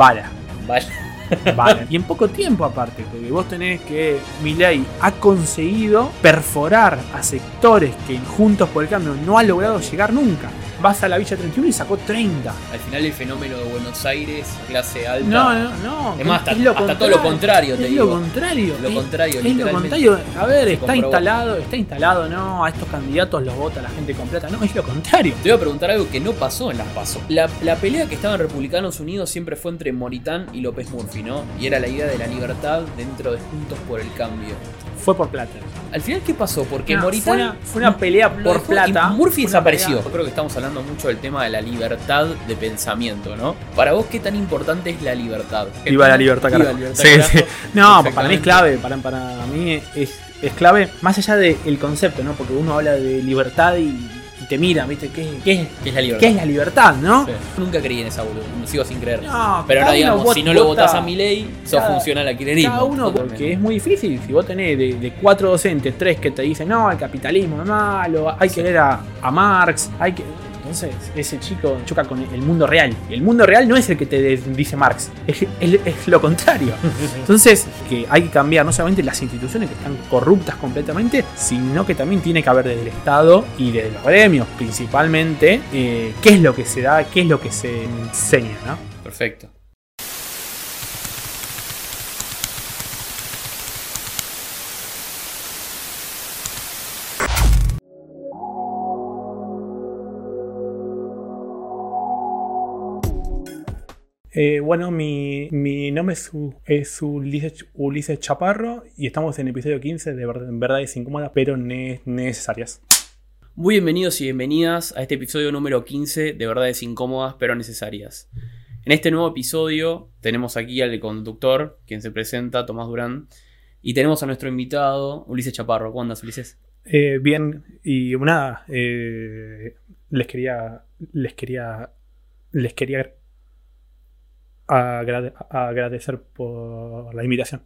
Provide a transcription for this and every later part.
bala. Vaya. Bala. Y en poco tiempo aparte, porque vos tenés que Milei ha conseguido perforar a sectores que en Juntos por el Cambio no ha logrado llegar nunca. Vas a la Villa 31 y sacó 30. Al final el fenómeno de Buenos Aires, clase alta. No, no, no. Es más, hasta, es lo hasta todo lo contrario, te es digo. lo contrario. Lo es- contrario, es lo literalmente. contrario. A ver, está instalado, está instalado, no, a estos candidatos los vota la gente completa. No, es lo contrario. Te voy a preguntar algo que no pasó en las PASO. La, la pelea que estaban Republicanos Unidos siempre fue entre Moritán y López Murphy, ¿no? Y era la idea de la libertad dentro de Juntos por el Cambio. Fue por plata. Al final, ¿qué pasó? Porque No, Moritán. fue una- fue una pelea por plata. Y Murphy desapareció. pelea. Yo creo que estamos hablando mucho del tema de la libertad de pensamiento, ¿no? Para vos, ¿qué tan importante es la libertad? Viva la libertad, carajo. la libertad, Sí, carajo. sí. No, para mí es clave. Para, para mí es, es clave. Más allá del concepto, ¿no? Porque uno habla de libertad y te mira, ¿viste? ¿Qué, qué, ¿Qué es la libertad? qué es la libertad, no? Sí. Nunca creí en esa boludo, sigo sin creer. No, Pero ahora digamos, si no lo vota- votás a mi ley, sos funcional al kirchnerismo. Cada uno, Totalmente. porque es muy difícil. Si vos tenés de, de cuatro docentes, tres que te dicen, no, el capitalismo es malo, hay que leer a, a Marx, hay que. Entonces, ese chico choca con el mundo real. Y el mundo real no es el que te dice Marx, es, es- es lo contrario. Entonces, que hay que cambiar no solamente las instituciones que están corruptas completamente, sino que también tiene que haber desde el Estado y desde los gremios, principalmente, eh, qué es lo que se da, qué es lo que se enseña, ¿no? Perfecto. Eh, bueno, mi, mi nombre es, Ulises, Ulises Chaparro y estamos en el episodio 15 de Ver- Verdades Incómodas pero ne- Necesarias. Muy bienvenidos y bienvenidas a este episodio número 15 de Verdades Incómodas pero Necesarias. En este nuevo episodio tenemos aquí al conductor, quien se presenta, Tomás Durán, y tenemos a nuestro invitado, Ulises Chaparro. ¿Cómo andas, Ulises? Eh, bien, y nada, eh, les quería, les quería, les quería agrade- agradecer por la invitación.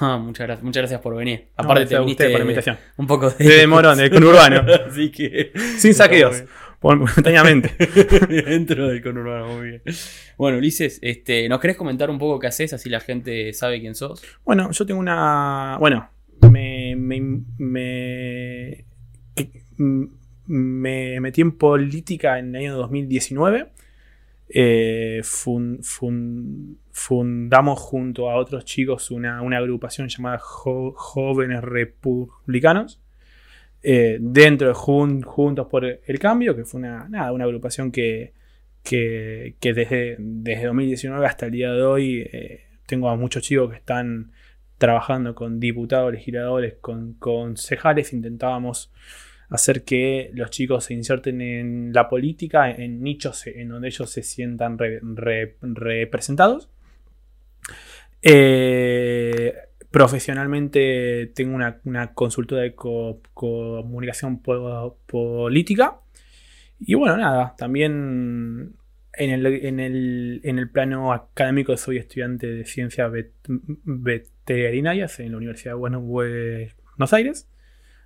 Ah, muchas, gracias, muchas gracias por venir. Aparte te viniste por la invitación. un poco de... De Morón, del conurbano, Así que... sin saqueos, momentáneamente. Dentro del conurbano, muy bien. Bueno, Ulises, este, ¿nos querés comentar un poco qué haces? Así la gente sabe quién sos. Bueno, yo tengo una. Bueno, me. Me. Me, me metí en política en el año 2019. Eh, fun- fun- fundamos junto a otros chicos una, agrupación llamada Jóvenes Republicanos. eh, dentro de Jun- Juntos por el Cambio, que fue una, nada, una agrupación que, que, que desde, desde 2019 hasta el día de hoy eh, tengo a muchos chicos que están trabajando con diputados, legisladores, con concejales. Intentábamos hacer que los chicos se inserten en la política, en nichos en donde ellos se sientan re- re- representados. Eh, profesionalmente tengo una, una consultora de co- comunicación po- política. Y bueno, nada, también en el, en el, en el plano académico soy estudiante de ciencias vet- veterinarias en la Universidad de Buenos Aires.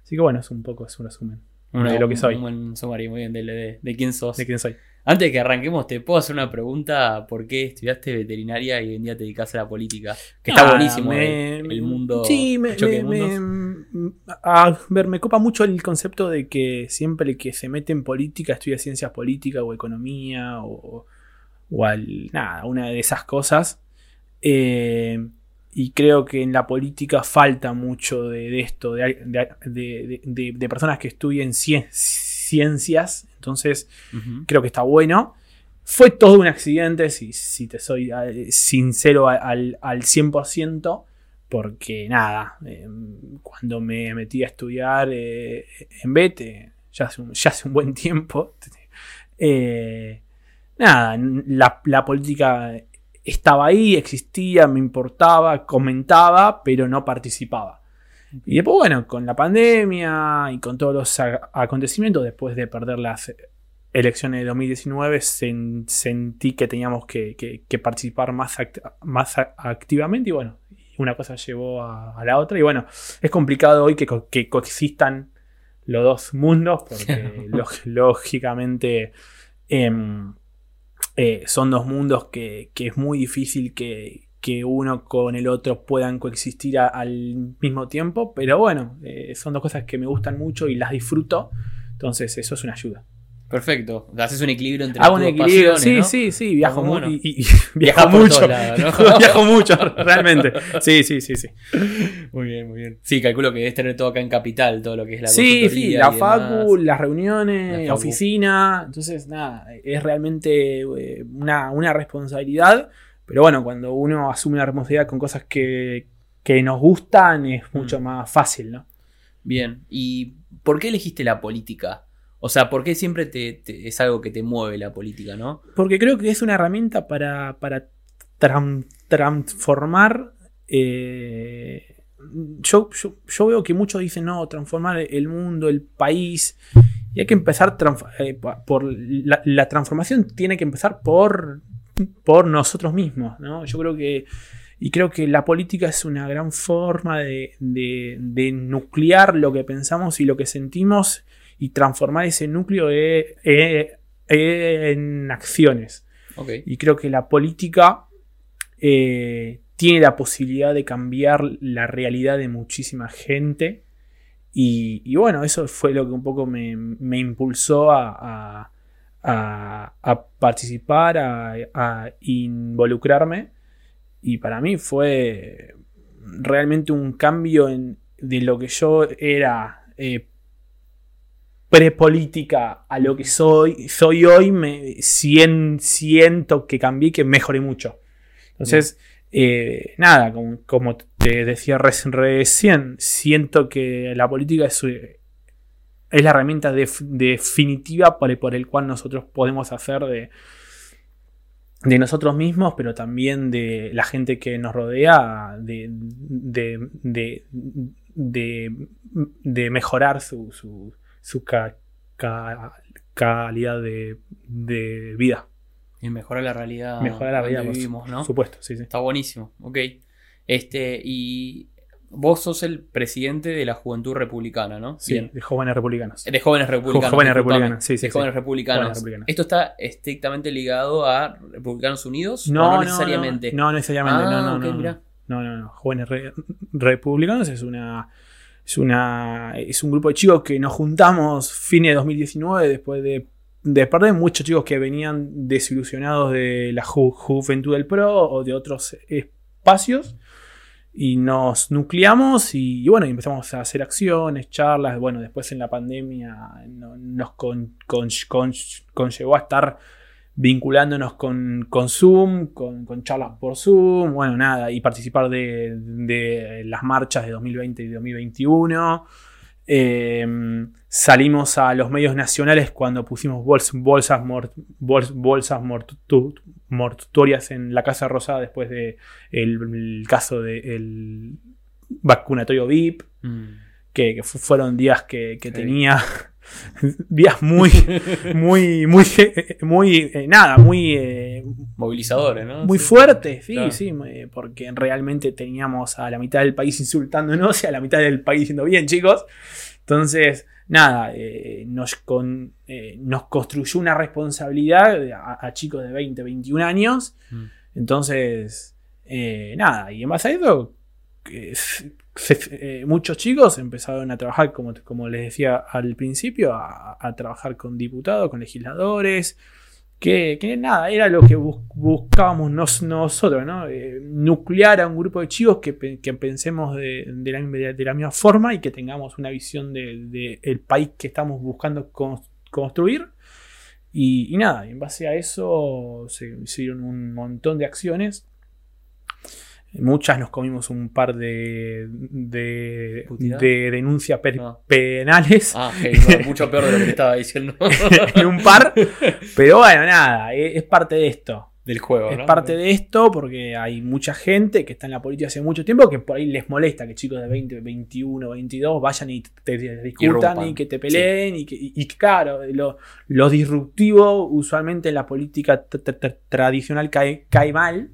Así que bueno, es un poco, es un resumen de lo que soy, Un buen sumario, muy bien, de, de- de quién sos. de quién soy. Antes de que arranquemos, ¿te puedo hacer una pregunta? ¿Por qué estudiaste veterinaria y hoy en día te dedicas a la política? Que está Ah, buenísimo me- el, el mundo. Sí, me, el me- a ver, me copa mucho el concepto de que siempre que se mete en política estudia ciencias políticas o economía o, o al- nada, una de esas cosas. Eh, y creo que en la política falta mucho de, de esto, de, de- personas que estudien cien- ciencias. Entonces, creo que está bueno. Fue todo un accidente, si, si te soy eh, sincero al, al 100%, porque nada, eh, cuando me metí a estudiar eh, en Bete, ya hace un, ya hace un buen tiempo, eh, nada, la, la política estaba ahí, existía, me importaba, comentaba, pero no participaba. Y después, bueno, con la pandemia y con todos los acontecimientos, después de perder las elecciones de 2019, sen- sentí que teníamos que, que- que participar más, act- más activamente y bueno, una cosa llevó a, a la otra y bueno, es complicado hoy que, co- que coexistan los dos mundos porque lóg- lógicamente em, eh, son dos mundos que, que es muy difícil que, que uno con el otro puedan coexistir al mismo tiempo, pero bueno, eh, son dos cosas que me gustan mucho y las disfruto, entonces eso es una ayuda. Perfecto. Haces un equilibrio entre Hago un equilibrio, sí, ¿no? sí, sí, viajo mucho bueno, y, y- y viajas viajo mucho, lados, ¿no? viajo mucho, realmente, sí, sí, sí, sí. Muy bien, muy bien. Sí, calculo que debes tener todo acá en Capital, todo lo que es la Sí, sí, la facu, las reuniones, La la, oficina. Entonces, nada, es realmente eh, una, una responsabilidad. Pero bueno, cuando uno asume una responsabilidad con cosas que, que nos gustan, es mucho Mm. más fácil, ¿no? Bien. ¿Y por qué elegiste la política? O sea, ¿por qué siempre te, es algo que te mueve la política, no? Porque creo que es una herramienta para, para tran- transformar. eh, yo, yo, yo veo que muchos dicen, no, transformar el mundo, el país. Y hay que empezar eh, por la, transformación tiene que empezar por, por nosotros mismos, ¿no? Yo creo que y creo que la política es una gran forma de- de nuclear lo que pensamos y lo que sentimos y transformar ese núcleo eh, eh, en acciones. Y creo que la política eh, tiene la posibilidad de cambiar la realidad de muchísima gente. Y, y bueno, eso fue lo que un poco me, me impulsó a, a- a- a participar, a, a involucrarme. Y para mí fue realmente un cambio en, de lo que yo era eh, prepolítica a lo que soy, soy hoy, me sien- siento que cambié, que mejoré mucho. Entonces, eh, nada, como, como te decía recién, siento que la política es, es la herramienta def- definitiva por el, cual nosotros podemos hacer de, de nosotros mismos, pero también de la gente que nos rodea, de, de, de, mejorar su, su ca- ca- calidad de, de vida. Y mejorar la realidad. Mejorar la realidad, vivimos, ¿no? supuesto, sí, sí. Está buenísimo. Ok. Este, y vos sos el presidente de la Juventud Republicana, ¿no? Sí, Bien. de jóvenes republicanos. De jóvenes republicanos. jóvenes republicanos, sí, sí, De jóvenes sí. republicanos. Jóvenes republicanos. ¿Esto está estrictamente ligado a Republicanos Unidos? No, ¿O no no, necesariamente. No, no necesariamente. Ah, no, no, ok, no, no, no, no. Jóvenes re- republicanos es una. Es una. Es un grupo de chicos que nos juntamos fines de 2019 después de. De perder muchos chicos que venían desilusionados de la ju- Juventud del Pro o de otros espacios. Y nos nucleamos y, y bueno, empezamos a hacer acciones, charlas. Bueno, después en la pandemia no- nos con- con- con- conllevó a estar vinculándonos con, con Zoom, con, con charlas por Zoom, bueno, nada, y participar de, de las marchas de 2020 y 2021. Eh, salimos a los medios nacionales cuando pusimos bols- bolsas, mort- bols- bolsas mortu- mortuorias en la Casa Rosada después de el, el caso del vacunatorio VIP, Mm. que, que fu- fueron días que, tenía días muy, muy, muy, muy, eh, nada, muy, eh, Movilizadores, ¿no? muy Sí. fuertes, sí, Claro. sí, porque realmente teníamos a la mitad del país insultándonos y a la mitad del país diciendo bien, chicos. Entonces, nada, eh, nos, con- eh, nos construyó una responsabilidad a, a chicos de 20, 21 años. Mm. Entonces, nada, y en base a eso, eh, muchos chicos empezaron a trabajar, como, como les decía al principio, a, trabajar con diputados, con legisladores, que, que nada, era lo que bus- buscábamos nos- nosotros, ¿no? Eh, nuclear a un grupo de chicos que, que pensemos de, de la, misma forma y que tengamos una visión del de, el país que estamos buscando con- construir. Y, y nada, en base a eso se hicieron un montón de acciones. Muchas nos comimos un par de, de, denuncias pe- Ah. penales Ah, no, mucho peor de lo que estaba diciendo. en un par. Pero bueno, nada, es, es parte de esto. Del juego, Es ¿no? parte de esto porque hay mucha gente que está en la política hace mucho tiempo que por ahí les molesta que chicos de 20, 21, 22 vayan y te, te discutan y que te peleen y que y, y claro, lo, lo disruptivo usualmente en la política tradicional cae, cae mal.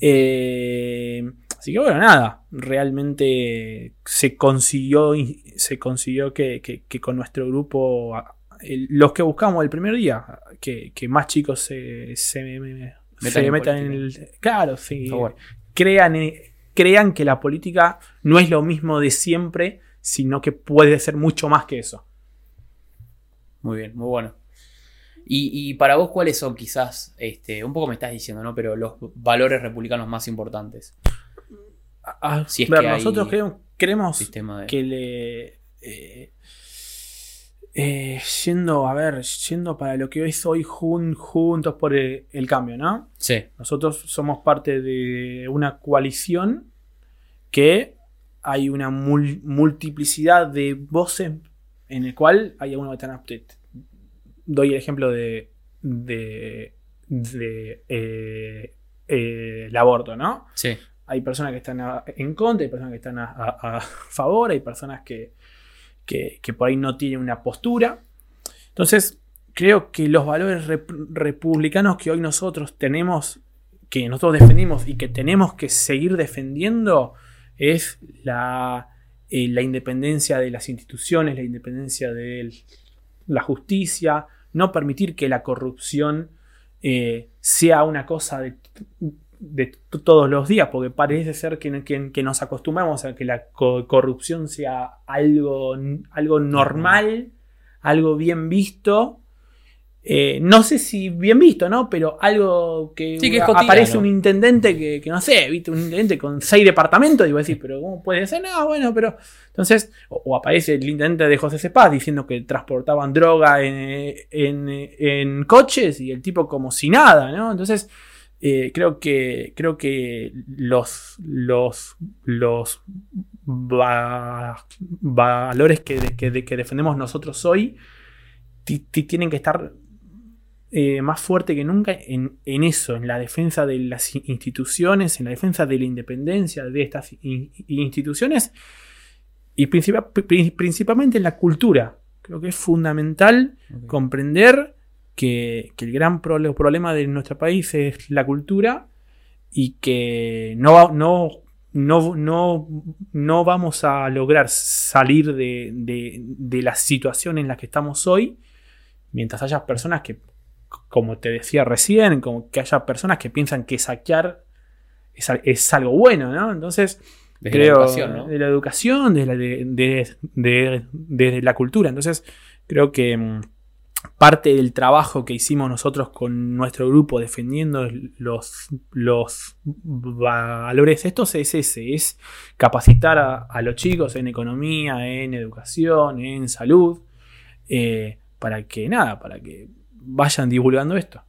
Eh, así que bueno, nada, realmente se consiguió, se consiguió que, que- que con nuestro grupo el- los que buscamos el primer día, que, que más chicos se, se, Metan se en metan en el... Claro, sí. Bueno. crean, eh, crean que la política no es lo mismo de siempre, sino que puede ser mucho más que eso. Muy bien, muy bueno. Y, y para vos, ¿cuáles son quizás, este, un poco me estás diciendo, ¿no? Pero los valores republicanos más importantes. A Si es ver, que nosotros creemos, creemos Sistema de. que le. eh, eh, yendo, a ver, yendo para lo que es hoy jun- juntos por el, el cambio, ¿no? Sí, Nosotros somos parte de una coalición que hay una mul- multiplicidad de voces en el cual hay algunos que están Doy el ejemplo de, de, de, eh, eh, el aborto, ¿no? sí. Hay personas que están a- en contra, hay personas que están a, a- a favor, hay personas que, que, que por ahí no tienen una postura. Entonces, creo que los valores rep- republicanos que hoy nosotros tenemos, que nosotros defendimos y que tenemos que seguir defendiendo, es la, eh, la independencia de las instituciones, la independencia de la justicia, no permitir que la corrupción eh, sea una cosa de, todos los días, porque parece ser que, nos acostumbramos a que la co- corrupción sea algo, algo normal, algo bien visto. Eh, no sé si bien visto, ¿no? Pero algo que, Sí, que es aparece un intendente que, que no sé, ¿viste? Un intendente con seis departamentos y vos decís, pero ¿cómo puede ser? No, bueno, pero. Entonces, o, o aparece el intendente de José Cepaz diciendo que transportaban droga en, en- en coches y el tipo como si nada, ¿no? Entonces, eh, creo que creo que los los los va- valores que, que- que defendemos nosotros hoy ti- ti- tienen que estar eh, más fuerte que nunca en, en eso, en la defensa de las in- instituciones, en la defensa de la independencia de estas in- instituciones y principal- pri- principalmente en la cultura. Creo que es fundamental comprender que, que el gran problema de nuestro país es la cultura y que no, no, no, no, no vamos a lograr salir de, de- de la situación en la que estamos hoy mientras haya personas que, como te decía recién, como que haya personas que piensan que saquear es, es algo bueno, ¿no? Entonces, Desde creo, la educación, ¿no? de la educación, de la, de, de- de- la cultura. Entonces, creo que mm, parte del trabajo que hicimos nosotros con nuestro grupo defendiendo los, los valores estos es ese, es capacitar a, a los chicos en economía, en educación, en salud, eh, para que nada, para que vayan divulgando esto.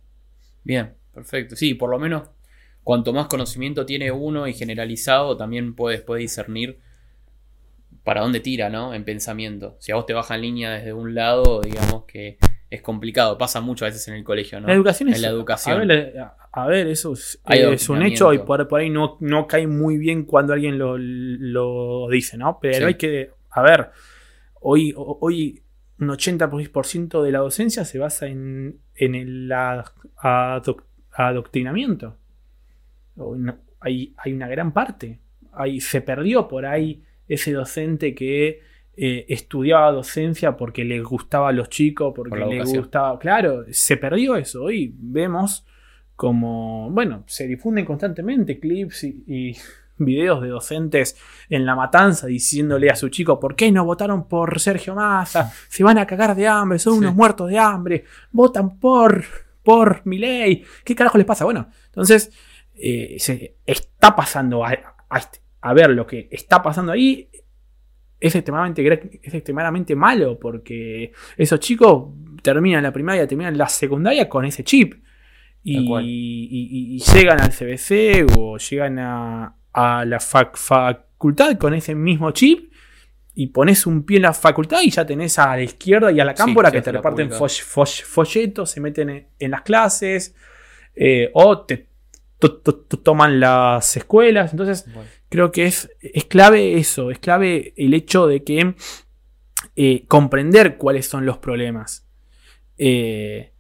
Bien, perfecto. Sí, por lo menos cuanto más conocimiento tiene uno y generalizado, también puede después discernir para dónde tira, ¿no? En pensamiento. Si a vos te baja en línea desde un lado, digamos que es complicado. Pasa mucho a veces en el colegio, ¿no? La educación es. En la educación. A ver, a- a ver, eso es, es un hecho y por, por ahí no, no cae muy bien cuando alguien lo, lo dice, ¿no? Pero Sí. hay que. A ver, hoy, hoy un 80% de la docencia se basa en, en el ad- adoc- adoctrinamiento. Hay, hay una gran parte. Ahí se perdió por ahí ese docente que eh, estudiaba docencia porque le gustaba a los chicos, porque Por le gustaba. Claro, se perdió eso. Hoy vemos como, bueno, se difunden constantemente clips y, y videos de docentes en la matanza diciéndole a su chico, ¿por qué no votaron por Sergio Massa? Se van a cagar de hambre, son Sí. unos muertos de hambre, votan por, por Milei. ¿Qué carajo les pasa? Bueno, entonces eh, se está pasando a, a este- a ver lo que está pasando ahí es extremadamente, es extremadamente malo porque esos chicos terminan la primaria, terminan la secundaria con ese chip y- y llegan al CBC o llegan a, a la fac- facultad con ese mismo chip y pones un pie en la facultad y ya tenés a la izquierda y a la cámpora sí, que te reparten folletos, se meten en, en las clases eh, o te to- to- to- toman las escuelas. Entonces, Bueno, creo que es, es clave eso, es clave el hecho de que eh, comprender cuáles son los problemas. Eh,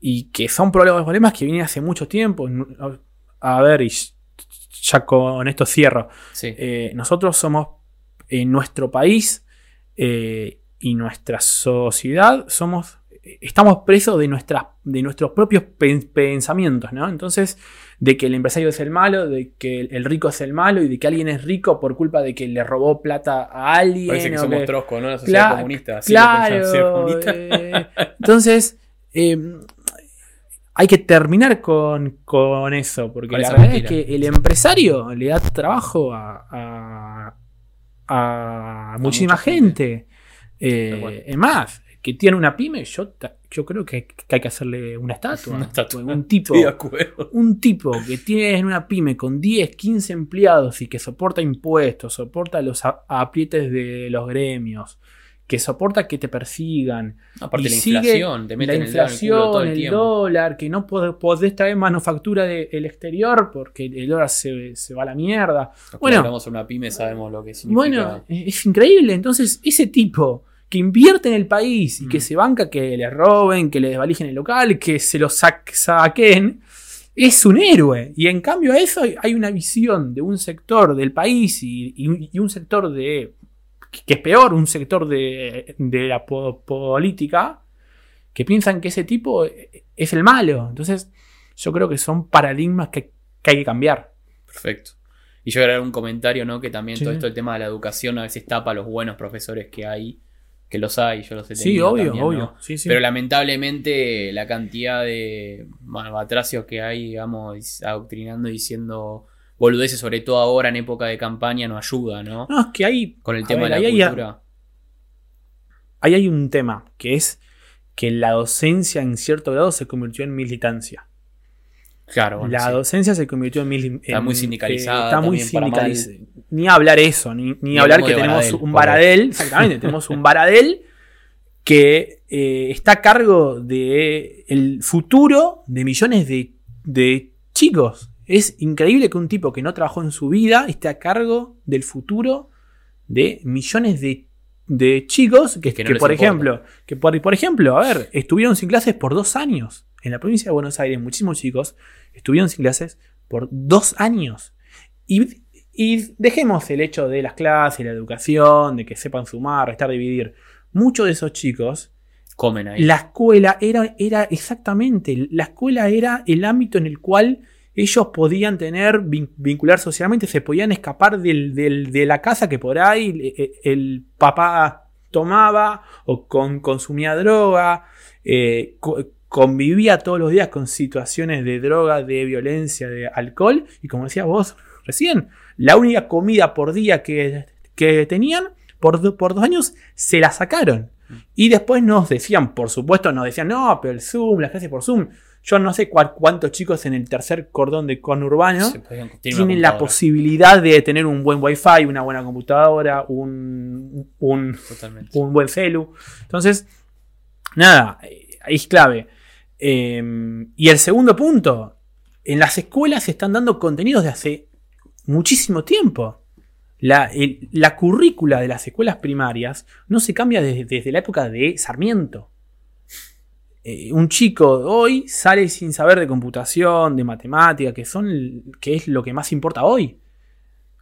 y que son problemas, problemas que vienen hace mucho tiempo. A ver, y ya con esto cierro. sí. Eh, nosotros somos en nuestro país eh, y nuestra sociedad somos estamos presos de, nuestras, de nuestros propios pen- pensamientos, ¿no? Entonces, de que el empresario es el malo, de que el, rico es el malo y de que alguien es rico por culpa de que le robó plata a alguien. Parece que somos que- ¿no? La sociedad comunista. así lo eh, entonces, eh, hay que terminar con, con eso, porque Con la verdad mentira. es que el empresario le da trabajo a, a- a muchísima gente. Eh, es más, que tiene una pyme, yo, yo creo que, que hay que hacerle una estatua. Una estatua. Un tipo, un tipo que tiene una pyme con 10, 15 empleados y que soporta impuestos, soporta los aprietes de los gremios, que soporta que te persigan, Aparte y la sigue inflación, te la meten el dedo en el todo inflación, el el, dólar, que no pod- podés traer manufactura del exterior porque el dólar se, se va a la mierda. Los Bueno. hablamos en una pyme sabemos lo que significa. Bueno, eh, es increíble. Entonces, ese tipo que invierte en el país y que Mm. se banca que le roben, que le desvalijen el local, que se lo sa- saquen, es un héroe. Y en cambio a eso hay- hay una visión de un sector del país y, y- y un sector de, que es peor, un sector de, de la po- política, que piensan que ese tipo es el malo. Entonces, yo creo que son paradigmas que, que hay que cambiar. Perfecto. Y yo agregar un comentario, ¿no? Que también Sí. todo esto del tema de la educación a veces tapa a los buenos profesores que hay, que los hay, yo los he Sí, tenido obvio, también, obvio. ¿no? Sí, sí. Pero lamentablemente la cantidad de malbatracios que hay, digamos, adoctrinando y diciendo boludeces, sobre todo ahora en época de campaña, no ayuda, ¿no? no, es que hay Con el tema ver, de ahí la hay- cultura. ahí hay un tema, que es que la docencia en cierto grado se convirtió en militancia. Claro, bueno, la sí. docencia se convirtió en militancia. Está muy sindicalizada está muy sindicalizada. Ni hablar eso, ni, ni Ni hablar que tenemos Baradel, un pobre. Baradel, exactamente, tenemos un Baradel que eh, está a cargo de el futuro de millones de, de chicos. Es increíble que un tipo que no trabajó en su vida esté a cargo del futuro de millones de, de chicos que, Que no que, les por importa. ejemplo, que por, por ejemplo, a ver, estuvieron sin clases por dos años. En la provincia de Buenos Aires, muchísimos chicos estuvieron sin clases por dos años. Y, y dejemos el hecho de las clases, la educación, de que sepan sumar, restar, dividir. Muchos de esos chicos, Comen ahí. la escuela era, era exactamente, la escuela era el ámbito en el cual ellos podían tener, vin- vincular socialmente, se podían escapar del- del- de la casa que por ahí eh, el, papá tomaba o con- consumía droga, eh, co- convivía todos los días con situaciones de droga, de violencia, de alcohol, y como decías vos recién, la única comida por día que, que tenían, por, do- por dos años, se la sacaron. Y después nos decían, por supuesto, nos decían, no, pero el Zoom, las clases por Zoom. Yo no sé cuál- cuántos chicos en el tercer cordón de conurbano tienen la posibilidad de tener un buen wifi, una buena computadora, un, un, un buen celu. Entonces, nada, ahí es clave. Eh, y el segundo punto, en las escuelas se están dando contenidos de hace muchísimo tiempo. La, el- la currícula de las escuelas primarias no se cambia desde, desde la época de Sarmiento. Eh, un chico hoy sale sin saber de computación, de matemática, que, son, que es lo que más importa hoy.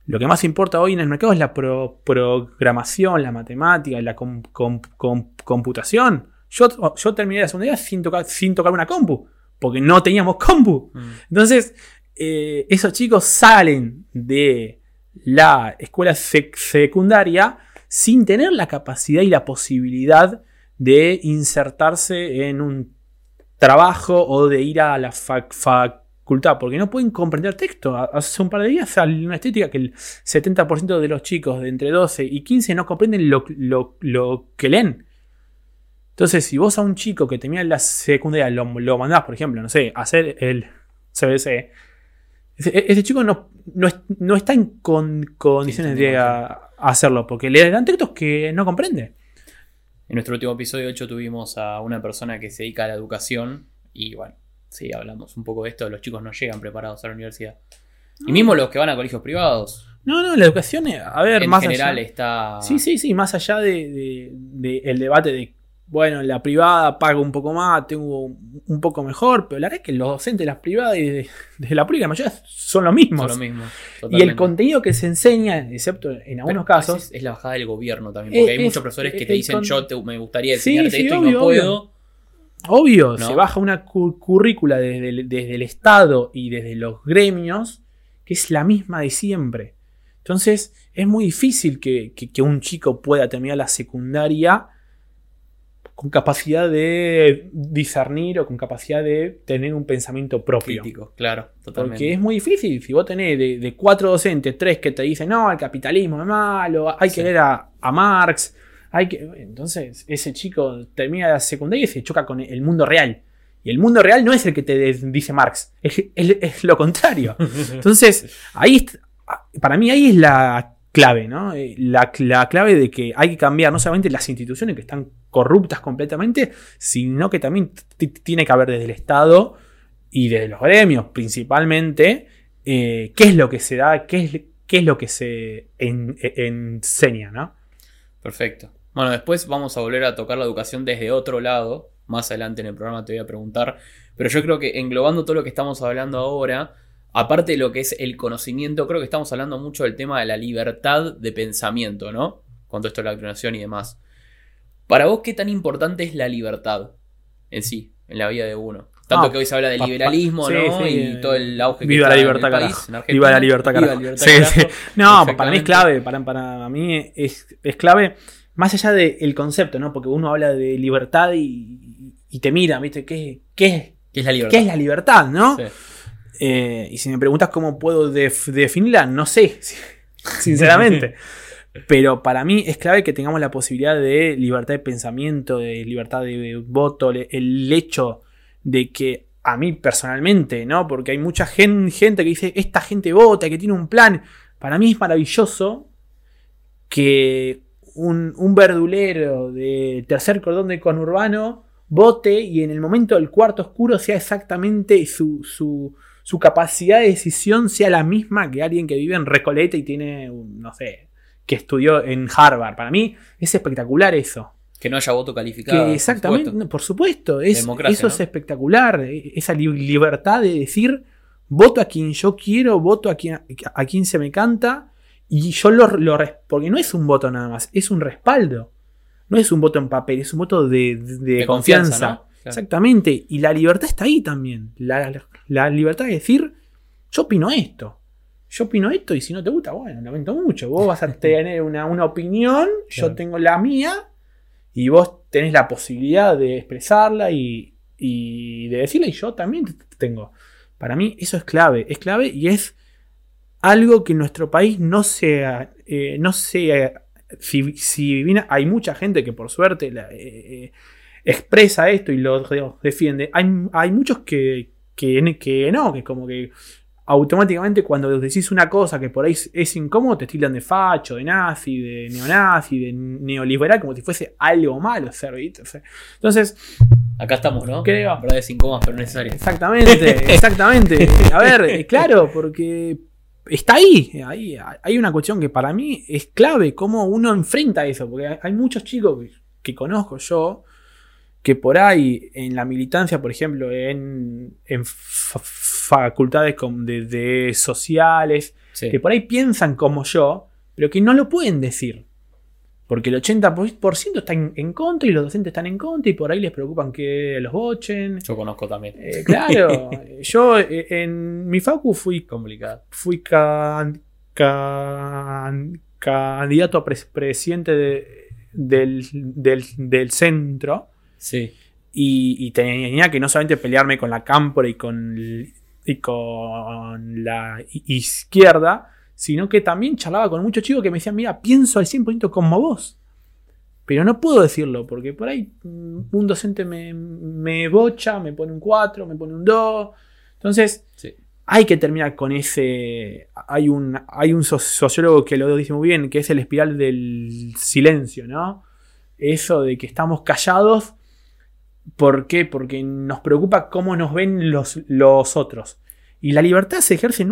Lo que más importa hoy en el mercado es la pro- programación, la matemática, la com- com- com- computación. Yo, yo terminé la segunda día sin tocar, sin tocar una compu, porque no teníamos compu. Mm. Entonces, eh, esos chicos salen de la escuela sec- secundaria sin tener la capacidad y la posibilidad de insertarse en un trabajo o de ir a la fac- facultad, porque no pueden comprender texto. Ha- Hace un par de días salió una estética que el 70% de los chicos de entre 12 y 15 no comprenden lo, lo- lo que leen. Entonces, si vos a un chico que termina la secundaria lo, lo mandás, por ejemplo, no sé, a hacer el CBC, ese, ese chico no, no, es- no está en con- condiciones Sí, de a hacerlo, porque le dan textos que no comprende. En nuestro último episodio, de hecho, tuvimos a una persona que se dedica a la educación y bueno, sí, hablamos un poco de esto, los chicos no llegan preparados a la universidad. Y mismo los que van a colegios privados, No, no, la educación, eh, a ver, en más general allá. está... Sí, sí, sí, más allá de, de- de el debate de, bueno, la privada paga un poco más, tengo un poco mejor, pero la verdad es que los docentes de las privadas y de, de la pública, la mayoría son los mismos. son lo mismo. y el totalmente. contenido que se enseña, excepto en algunos Pero casos, es la bajada del gobierno también, porque Eh, hay es- muchos profesores que te dicen con- yo te- me gustaría enseñarte sí, esto y obvio, no puedo. Obvio, ¿No? se baja una cu- currícula desde el, desde el Estado y desde los gremios que es la misma de siempre. Entonces es muy difícil que, que- que un chico pueda terminar la secundaria con capacidad de discernir o con capacidad de tener un pensamiento propio. Crítico, claro, totalmente. Porque es muy difícil. Si vos tenés de, de cuatro docentes, tres que te dicen, no, el capitalismo es malo, hay que leer a, a Marx, hay que. Entonces, ese chico termina la secundaria y se choca con el mundo real. Y el mundo real no es el que te dice Marx, es, es- es lo contrario. Entonces, ahí para mí ahí es la clave, ¿no? Eh, La, la clave de que hay que cambiar no solamente las instituciones que están corruptas completamente, sino que también tiene que haber desde el Estado y desde los gremios principalmente, eh, qué es lo que se da, qué es, qué es lo que se en- enseña, ¿no? Perfecto. Bueno, después vamos a volver a tocar la educación desde otro lado. Más adelante en el programa te voy a preguntar. Pero yo creo que englobando todo lo que estamos hablando ahora, aparte de lo que es el conocimiento, creo que estamos hablando mucho del tema de la libertad de pensamiento, ¿no? Todo esto de la doctrinación y demás. Para vos, ¿qué tan importante es la libertad en sí, en la vida de uno? Tanto Ah, que hoy se habla del liberalismo, sí, ¿no? sí, y todo el auge que Viva la en libertad, el país, carajo. en Argentina. Viva la libertad, Viva carajo. la libertad, carajo. sí. No, para mí es clave. Para, para mí es, es clave. Más allá del concepto, ¿no? Porque uno habla de libertad y, y te mira, ¿viste? ¿Qué, qué, ¿Qué es la libertad? qué es la libertad, no? Eh, y si me preguntas cómo puedo def- definirla, no sé, sinceramente. Pero para mí es clave que tengamos la posibilidad de libertad de pensamiento, de libertad de voto, el hecho de que a mí personalmente, ¿no? Porque hay mucha gen- gente que dice, esta gente vota, que tiene un plan. Para mí es maravilloso que un, verdulero de tercer cordón de conurbano vote y en el momento del cuarto oscuro sea exactamente su, su, su capacidad de decisión sea la misma que alguien que vive en Recoleta y tiene, no sé, que estudió en Harvard. Para mí es espectacular eso. Que no haya voto calificado. Que por exactamente, supuesto. por supuesto, es, eso es espectacular. Esa li- libertad de decir, voto a quien yo quiero, voto a quien, a quien se me canta, y yo lo, lo Porque no es un voto nada más, es un respaldo. No es un voto en papel, es un voto de, de- de De confianza. confianza, ¿no? Claro. Exactamente. Y la libertad está ahí también. La- la libertad de decir, yo opino esto. Yo opino esto y si no te gusta, bueno, lamento mucho. Vos vas a tener una, una opinión, yo tengo la mía y vos tenés la posibilidad de expresarla y, y de decirla y yo también tengo. Para mí eso es clave, es clave y es algo que en nuestro país no se... eh, no se si, si bien hay mucha gente que por suerte la, eh, eh, expresa esto y lo de- defiende, hay, hay muchos que, que, que no, que como que automáticamente cuando decís una cosa que por ahí es, incómodo, te tildan de facho, de nazi, de neonazi, de neoliberal, como si fuese algo malo ser, ¿viste? O sea, Entonces, Acá estamos, ¿no? Creo. Verdades incómodas pero necesarias. exactamente, exactamente. A ver, eh, claro, porque está ahí, ahí. Hay una cuestión que para mí es clave, cómo uno enfrenta eso, porque hay- muchos chicos que, que conozco yo, que por ahí en la militancia, por ejemplo, en, en facultades de, de sociales, Sí. que por ahí piensan como yo, pero que no lo pueden decir. Porque el 80% está en, en contra y los docentes están en contra y por ahí les preocupan que los bochen. Yo conozco también. Eh, claro, yo eh, en mi facu fui, Complicado. fui can- can- candidato a pres- presidente de- del, del- del centro Sí. y, y tenía que no solamente pelearme con la cámpora y con, y con la izquierda, sino que también charlaba con muchos chicos que me decían, mira, pienso al 100% como vos. Pero no puedo decirlo, porque por ahí mm, un docente me, me bocha, me pone un 4, me pone un 2. Entonces, Sí. hay que terminar con ese. Hay un, hay un so- sociólogo que lo dice muy bien, que es el espiral del silencio, ¿no? Eso de que estamos callados. ¿Por qué? Porque nos preocupa cómo nos ven los, los otros. Y la libertad se ejerce,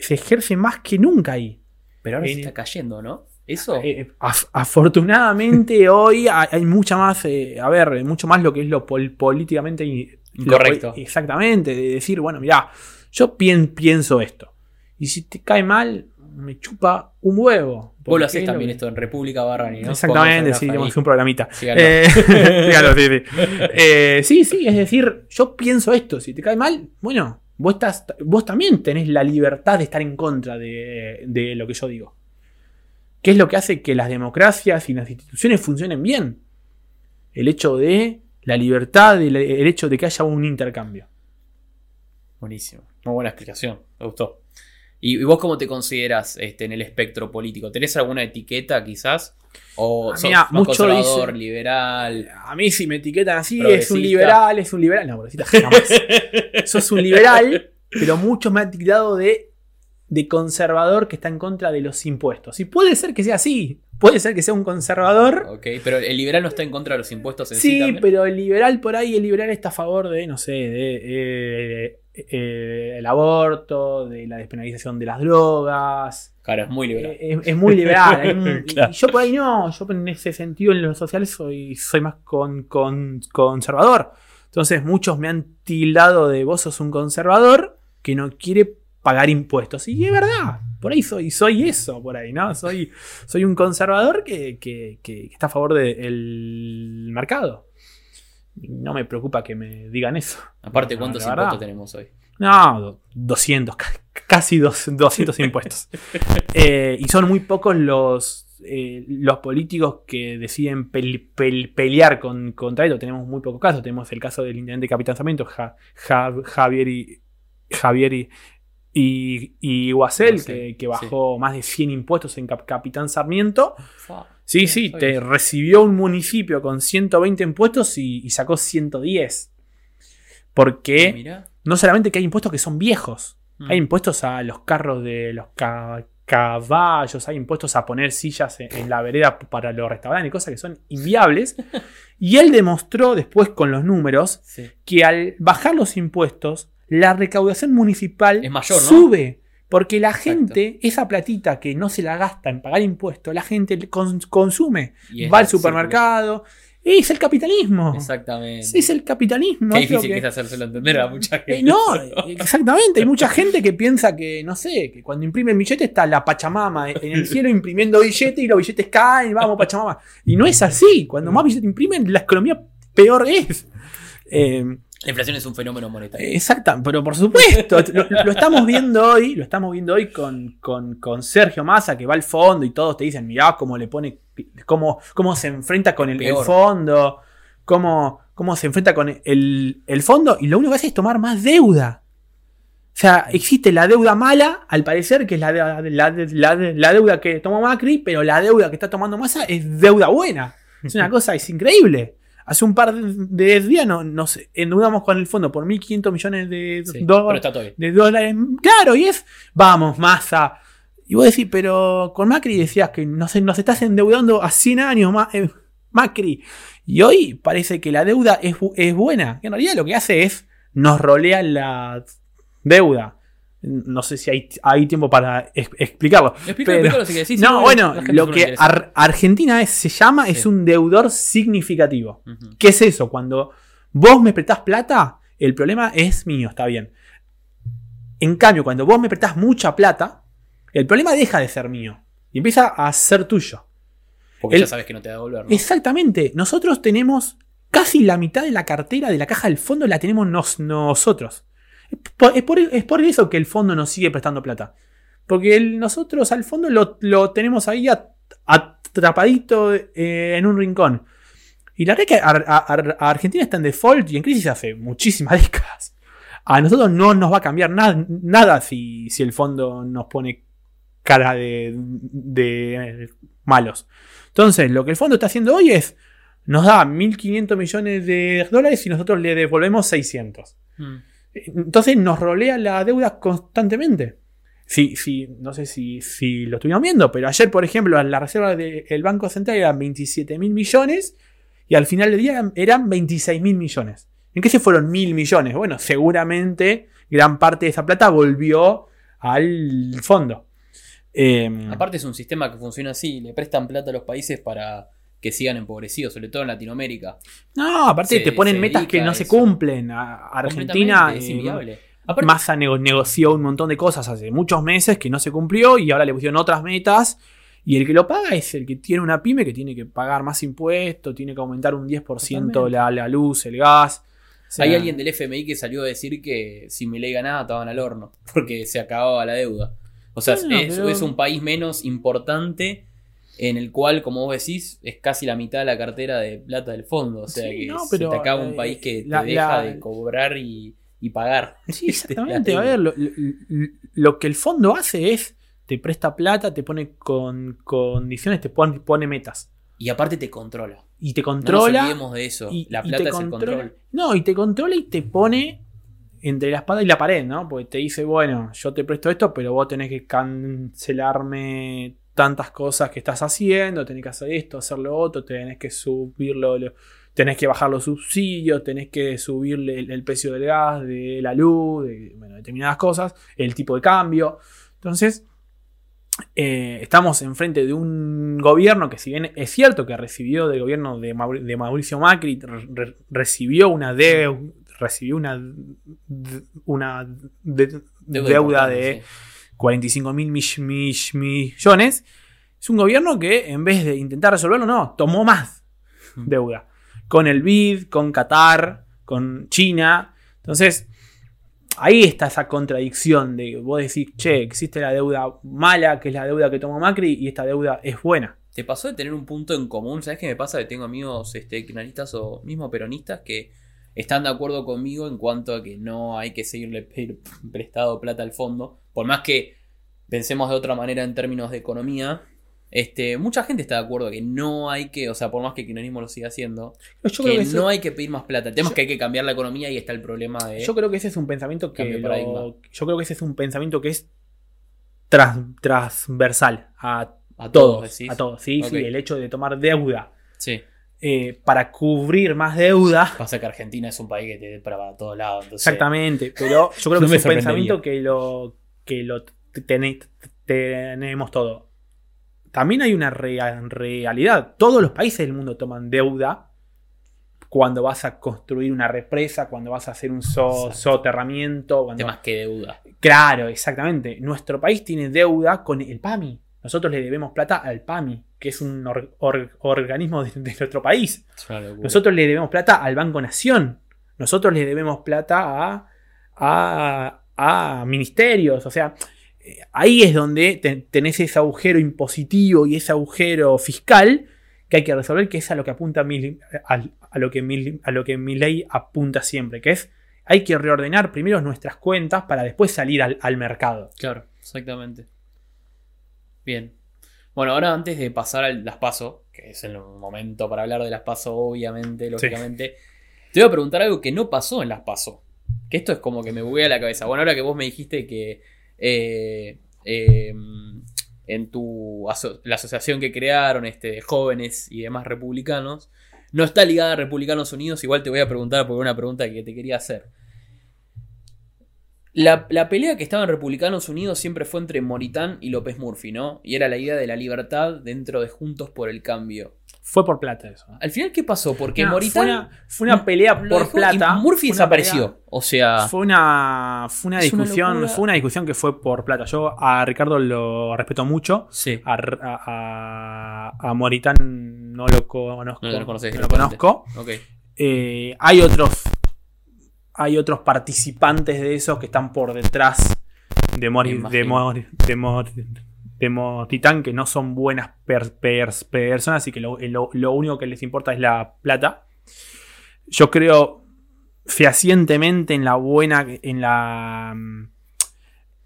se ejerce más que nunca ahí. Pero ahora se está cayendo, ¿no? Eso. Eh, af- afortunadamente hoy hay, mucha más, eh, a ver, mucho más lo que es lo pol- políticamente i- lo- Incorrecto. exactamente, de decir, bueno, mirá, yo pien- pienso esto. Y si te cae mal, me chupa un huevo. Vos lo haces es también esto en República Barrani, ¿no? Exactamente, sí, hacer un programita. Eh, síganlo, sí, sí. Eh, sí, sí, es decir, yo pienso esto, si te cae mal, bueno, vos, estás, vos también tenés la libertad de estar en contra de, de lo que yo digo. ¿Qué es lo que hace que las democracias y las instituciones funcionen bien? El hecho de la libertad, el, el hecho de que haya un intercambio. Buenísimo. Muy buena explicación. Me gustó. ¿Y, vos cómo te consideras este, en el espectro político? ¿Tenés alguna etiqueta quizás? ¿O Ah, sos mira, más mucho conservador, dice- liberal? A mí si me etiquetan así, es un liberal, es un liberal. No, jamás. Sos un liberal, pero muchos me han tildado de, de conservador que está en contra de los impuestos. Y puede ser que sea así. Puede ser que sea un conservador. Ok, pero el liberal no está en contra de los impuestos en sí, Sí, pero el liberal por ahí, el liberal está a favor de, no sé, de, eh, eh, el aborto, de la despenalización de las drogas. Claro, es muy liberal. Eh, Es, es muy liberal. hay un- Claro. y yo por ahí no, yo en ese sentido en los sociales soy, soy más con, con- conservador. Entonces muchos me han tildado de vos sos un conservador que no quiere pagar impuestos. Y es verdad, por ahí soy, soy eso, por ahí, ¿no? Soy, soy un conservador que, que- que está a favor del mercado. No me preocupa que me digan eso. Aparte, ¿cuántos impuestos tenemos hoy? No, do- 200, ca- casi dos- 200 impuestos. Eh, y son muy pocos los, eh, los políticos que deciden pel- pel- pelear con, contra esto. Tenemos muy pocos casos. Tenemos el caso del intendente de Capitán Sarmiento, Ja- Ja- Javier y, Javier y, y, y Guasel, que, que bajó más de 100 impuestos en Cap- Capitán Sarmiento. Sí, sí, te eso. recibió un municipio con 120 impuestos y, y sacó 110. Porque Mirá. no solamente que hay impuestos que son viejos, Mm. hay impuestos a los carros de los ca- caballos, hay impuestos a poner sillas en, en la vereda para los restaurantes, cosas que son inviables. y él demostró después con los números Sí. que al bajar los impuestos, la recaudación municipal Es mayor, ¿no? sube. Porque la Exacto. gente, esa platita que no se la gasta en pagar impuestos, la gente con- consume. Va al supermercado. Es el capitalismo. Exactamente. Es el capitalismo. Qué difícil que que- es hacérselo entender a mucha gente. eh, no, exactamente. Hay mucha gente que piensa que, no sé, que cuando imprimen billetes está la Pachamama en el cielo imprimiendo billetes y los billetes caen, vamos Pachamama. Y no es así. Cuando más billetes imprimen, la economía peor es. Eh, La inflación es un fenómeno monetario. exacta, pero por supuesto, lo, lo estamos viendo hoy, lo estamos viendo hoy con, con- con Sergio Massa, que va al fondo y todos te dicen, mirá cómo le pone, cómo, cómo se enfrenta con el, fondo, cómo, cómo se enfrenta con el, el fondo, y lo único que hace es tomar más deuda. O sea, existe la deuda mala, al parecer, que es la, la, la, la deuda que tomó Macri, pero la deuda que está tomando Massa es deuda buena. Es una cosa, es increíble. Hace un par de días no- nos endeudamos con el fondo por 1.500 millones de, Sí, bien. de dólares. Claro, y es, vamos, Massa. Y vos decís, pero con Macri decías que nos, nos estás endeudando a 100 años más, eh, Macri. Y hoy parece que la deuda es, es buena. En realidad lo que hace es nos rolea la deuda. No sé si hay, hay tiempo para ex- explicarlo. Explica, Pero- explícalo. Sí, sí, no, bueno, lo que. Ar- Argentina es- se llama es un deudor significativo. ¿Qué es eso? Cuando vos me prestás plata, el problema es mío, está bien. En cambio, cuando vos me prestás mucha plata, el problema deja de ser mío y empieza a ser tuyo. Porque el- ya sabes que no te va a devolver, ¿no? Exactamente. Nosotros tenemos casi la mitad de la cartera de la caja del fondo la tenemos nos- nosotros. Es por, es por- es por eso que el fondo nos sigue prestando plata. Porque el- nosotros al fondo lo, lo tenemos ahí at- atrapadito eh, en un rincón. Y la verdad es que Ar- Argentina está en default y en crisis hace muchísimas décadas. A nosotros no nos va a cambiar nada, nada si, si el fondo nos pone cara de, de malos. Entonces, lo que el fondo está haciendo hoy es, nos da 1.500 millones de dólares y nosotros le devolvemos 600. Mm. Entonces nos rolea la deuda constantemente. Sí, sí, no sé si, si lo estuvieron viendo, pero ayer, por ejemplo, la reserva del Banco Central eran 27 mil millones y al final del día eran, eran 26 mil millones. ¿En qué se fueron mil millones? Bueno, seguramente gran parte de esa plata volvió al fondo. Eh, Aparte es un sistema que funciona así, le prestan plata a los países para que sigan empobrecidos, sobre todo en Latinoamérica. no, aparte se- te ponen metas que no se cumplen. A- Argentina. Es eh, inviable. Aparte- Massa nego- negoció un montón de cosas hace muchos meses que no se cumplió y ahora le pusieron otras metas. Y el que lo paga es el que tiene una pyme que tiene que pagar más impuestos, tiene que aumentar un 10% Totalmente. la, la luz, el gas. O sea, Hay alguien del FMI que salió a decir que si Milei ganaba estaban al horno, porque se acababa la deuda. O sea, Bueno, es, pero- es un país menos importante en el cual, como vos decís, es casi la mitad de la cartera de plata del fondo. O sea, Sí, que no, se pero, te acaba un eh, país que te deja la- de cobrar y, y pagar. Sí, exactamente. La A ver, lo, lo- lo que el fondo hace es, te presta plata, te pone con condiciones, te pone, pone metas. Y aparte te controla. Y te No nos controla. olvidemos de eso. y, la y plata te es el controla- control. No, y te controla y te pone entre la espada y la pared, ¿no? Porque te dice, bueno, yo te presto esto, pero vos tenés que cancelarme tantas cosas que estás haciendo, tenés que hacer esto, hacer lo otro, tenés que subirlo, lo- tenés que bajar los subsidios, tenés que subirle el, el precio del gas, de la luz, de bueno, determinadas cosas, el tipo de cambio. Entonces, eh, estamos enfrente de un gobierno que si bien es cierto que recibió del gobierno de, Mauri- de Mauricio Macri, re- re- recibió una deuda, recibió una, d- una de- deuda, de sí. 45 mil millones, es un gobierno que en vez de intentar resolverlo, no, tomó más deuda. Con el BID, con Qatar, con China. Entonces, ahí está esa contradicción de vos decís, che, existe la deuda mala, que es la deuda que tomó Macri, y esta deuda es buena. ¿Te pasó de tener un punto en común? ¿Sabes qué me pasa? Que tengo amigos este, kirchneristas o mismo peronistas que están de acuerdo conmigo en cuanto a que no hay que seguirle prestado plata al fondo. Por más que pensemos de otra manera en términos de economía, este, mucha gente está de acuerdo que no hay que, o sea, por más que el kirchnerismo lo siga haciendo, Yo que, creo que, no hay que pedir más plata. El tema Yo- es que hay que cambiar la economía y está el problema de... yo creo que ese es un pensamiento que lo- yo creo que ese es un pensamiento que es transversal a a todos, a todos, sí, Ok. sí, el hecho de tomar deuda Sí. eh, para cubrir más deuda Pasa que Argentina es un país que te para, para todos lados. entonces- Exactamente, pero yo creo No que es un pensamiento que lo, que lo tene- tenemos todo. También hay una rea- realidad. Todos los países del mundo toman deuda cuando vas a construir una represa, cuando vas a hacer un so- soterramiento. Cuando... Temas que deuda. Claro, exactamente. Nuestro país tiene deuda con el PAMI. Nosotros le debemos plata al PAMI, que es un or- or- organismo de- de nuestro país. Nosotros le debemos plata al Banco Nación. Nosotros le debemos plata a, a, a ministerios. O sea, eh, ahí es donde te- tenés ese agujero impositivo y ese agujero fiscal que hay que resolver, que es a lo que apunta Mil- a, a lo que Mil- a lo que mi ley apunta siempre, que es hay que reordenar primero nuestras cuentas para después salir al, al mercado. Claro, exactamente. Bien. Bueno, ahora antes de pasar a las PASO, que es el momento para hablar de las PASO, obviamente, lógicamente, te voy a preguntar algo que no pasó en las PASO. Que esto es como que me buguea la cabeza. Bueno, ahora que vos me dijiste que eh, eh, en tu la asociación que crearon este, jóvenes y demás republicanos, no está ligada a Republicanos Unidos, igual te voy a preguntar por una pregunta que te quería hacer. La, la pelea que estaba en Republicanos Unidos siempre fue entre Moritán y López Murphy, ¿no? Y era la idea de la libertad dentro de Juntos por el Cambio. Fue por plata eso. Al final, ¿qué pasó? Porque No, Moritán. fue, una, fue una pelea por y plata. Murphy desapareció. pelea- O sea. Fue una, fue una discusión, fue una discusión que fue por plata. Yo a Ricardo lo respeto mucho. Sí. A, a, a- a Moritán no lo conozco. No lo conoces no lo conozco. Ok. Eh, hay otros. Hay otros participantes de esos que están por detrás de Mori, Me de de Mori- de Moritán, que no son buenas per- per- personas y que lo, lo- lo único que les importa es la plata. Yo creo fehacientemente en la buena. En la.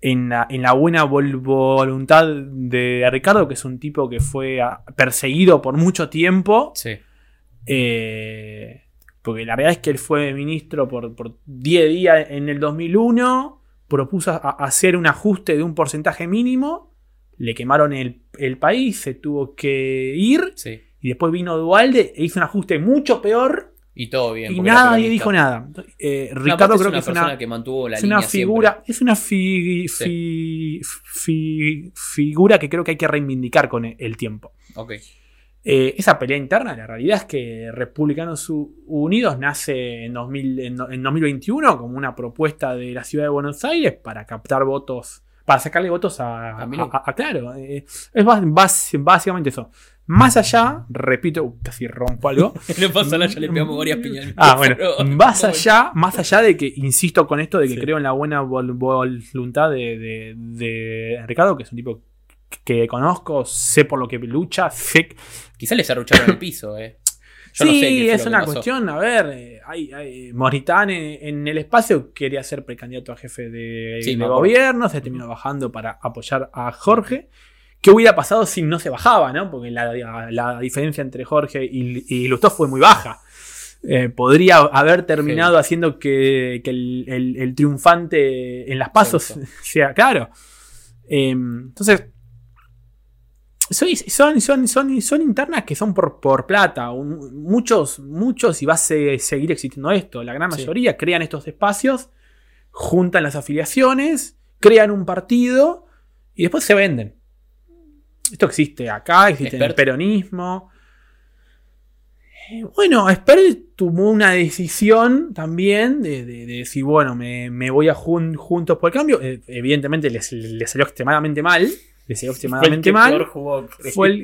En la, en la buena vol- voluntad de Ricardo, que es un tipo que fue perseguido por mucho tiempo. Sí. Eh, porque la realidad es que él fue ministro por, por 10 días en el 2001, propuso a- a hacer un ajuste de un porcentaje mínimo, le quemaron el, el país, se tuvo que ir, Sí. y después vino Dualde e hizo un ajuste mucho peor Y todo bien. y nadie dijo nada. Eh, Ricardo creo es que es persona una, que mantuvo la es una figura, es una fi- fi- fi- figura que creo que hay que reivindicar con el- el tiempo. Eh, esa pelea interna, la realidad es que Republicanos Unidos nace en, 2000, en, 2021 como una propuesta de la ciudad de Buenos Aires para captar votos, para sacarle votos a, a, claro, eh, es básicamente eso. Más allá, repito, casi rompo algo. no pasa nada, ya le pegamos varias piñas. Ah, bueno. Más allá, más allá de que, insisto con esto, de que creo en la buena voluntad de, de, Ricardo, que es un tipo que conozco, sé por lo que lucha, sé. Quizás les arrucharon el piso, eh. Sí, es una cuestión, a ver, eh, hay, Moritán en, el espacio quería ser precandidato a jefe de, de gobierno, se terminó bajando para apoyar a Jorge. ¿Qué hubiera pasado si no se bajaba, no? Porque la, diferencia entre Jorge y, y Lustó fue muy baja. Eh, podría haber terminado haciendo que, el, triunfante en las pasos sea claro. Em, entonces, son, son, son, son, internas que son por, por plata. muchos, muchos, y va a seguir existiendo esto, la gran mayoría crean estos espacios, juntan las afiliaciones, crean un partido y después se venden. Esto existe acá, existe en el peronismo. Eh, bueno, Spert tomó una decisión también de, decir, bueno, me, voy a Juntos por el Cambio. Eh, evidentemente le, salió extremadamente mal. Le salió extremadamente mal.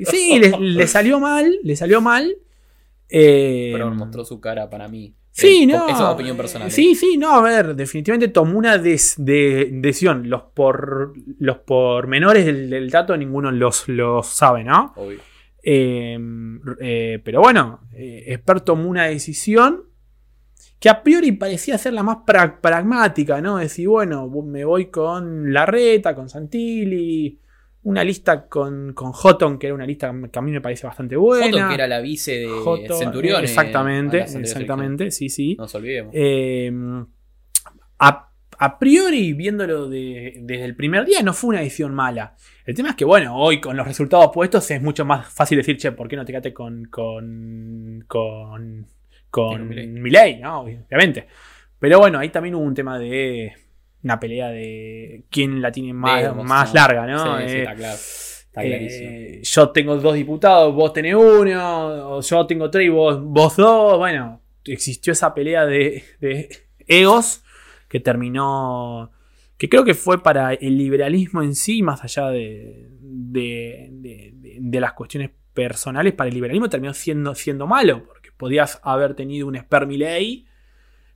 sí, le, salió mal, le salió mal. Eh, Pero mostró su cara para mí. Sí, no. Esa es opinión personal. Sí, sí, no, a ver, definitivamente tomó una decisión. Los por los pormenores del, dato ninguno los, los sabe, ¿no? Obvio. Eh, pero bueno, eh, tomó una decisión que a priori parecía ser la más pragmática, ¿no? Decir, bueno, me voy con Larreta, con Santilli, una lista con, con Houghton, que era una lista que a mí me parece bastante buena. Houghton, que era la vice de Centurión. Exactamente, exactamente, sí, sí. No nos olvidemos. Eh, a, priori, viéndolo desde el primer día, no fue una decisión mala. El tema es que, bueno, hoy con los resultados puestos es mucho más fácil decir, che, ¿por qué no te quedaste con. con. con. con Miley, ¿no? Obviamente. Pero bueno, ahí también hubo un tema de una pelea de quién la tiene más, más larga, ¿no? Sí, sí, está claro. Eh, yo tengo dos diputados, vos tenés uno, o yo tengo tres y vos, vos dos. Bueno, existió esa pelea de, de egos que terminó que creo que fue para el liberalismo en sí, más allá de, de, de, las cuestiones personales, para el liberalismo terminó siendo, siendo malo, porque podías haber tenido un Spermiley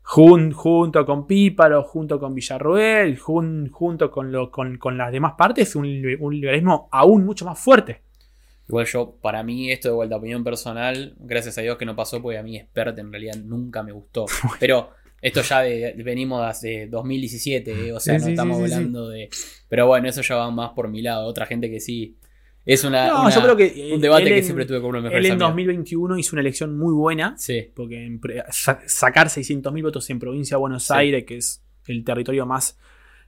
junto con Píparo, junto con Villarroel, junto con, lo, con, las demás partes, un, liberalismo aún mucho más fuerte. Igual yo, para mí, esto de vuelta a opinión personal, gracias a Dios que no pasó, porque a mí Expert en realidad nunca me gustó. Pero esto ya venimos de 2017, o sea, no estamos hablando de... Pero bueno, eso ya va más por mi lado. Otra gente que sí es una, no, yo creo que un debate que siempre tuve con uno de Él en 2021 hizo una elección muy buena. Sí. Porque sacar 600.000 votos en provincia de Buenos Aires, que es el territorio más,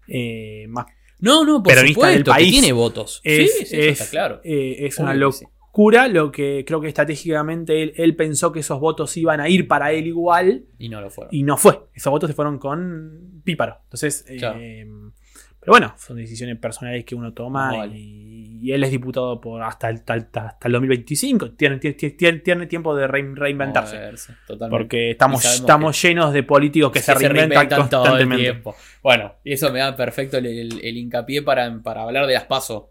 eh, más no, no, por supuesto, del país. tiene votos. Es, sí, sí, está claro. Eh, es una locura. Lo que creo que estratégicamente él, pensó que esos votos iban a ir para él igual. Y no lo fueron. Y no fue. Esos votos se fueron con Píparo. Entonces, eh, pero bueno, son decisiones personales que uno toma y, él es diputado por hasta el, hasta, el 2025. Tiene, tiene, tiempo de reinventarse. Porque estamos, estamos llenos de políticos que, se, reinventan, constantemente. tiempo. Bueno, y eso me da perfecto el, hincapié para, para, hablar de las pasos.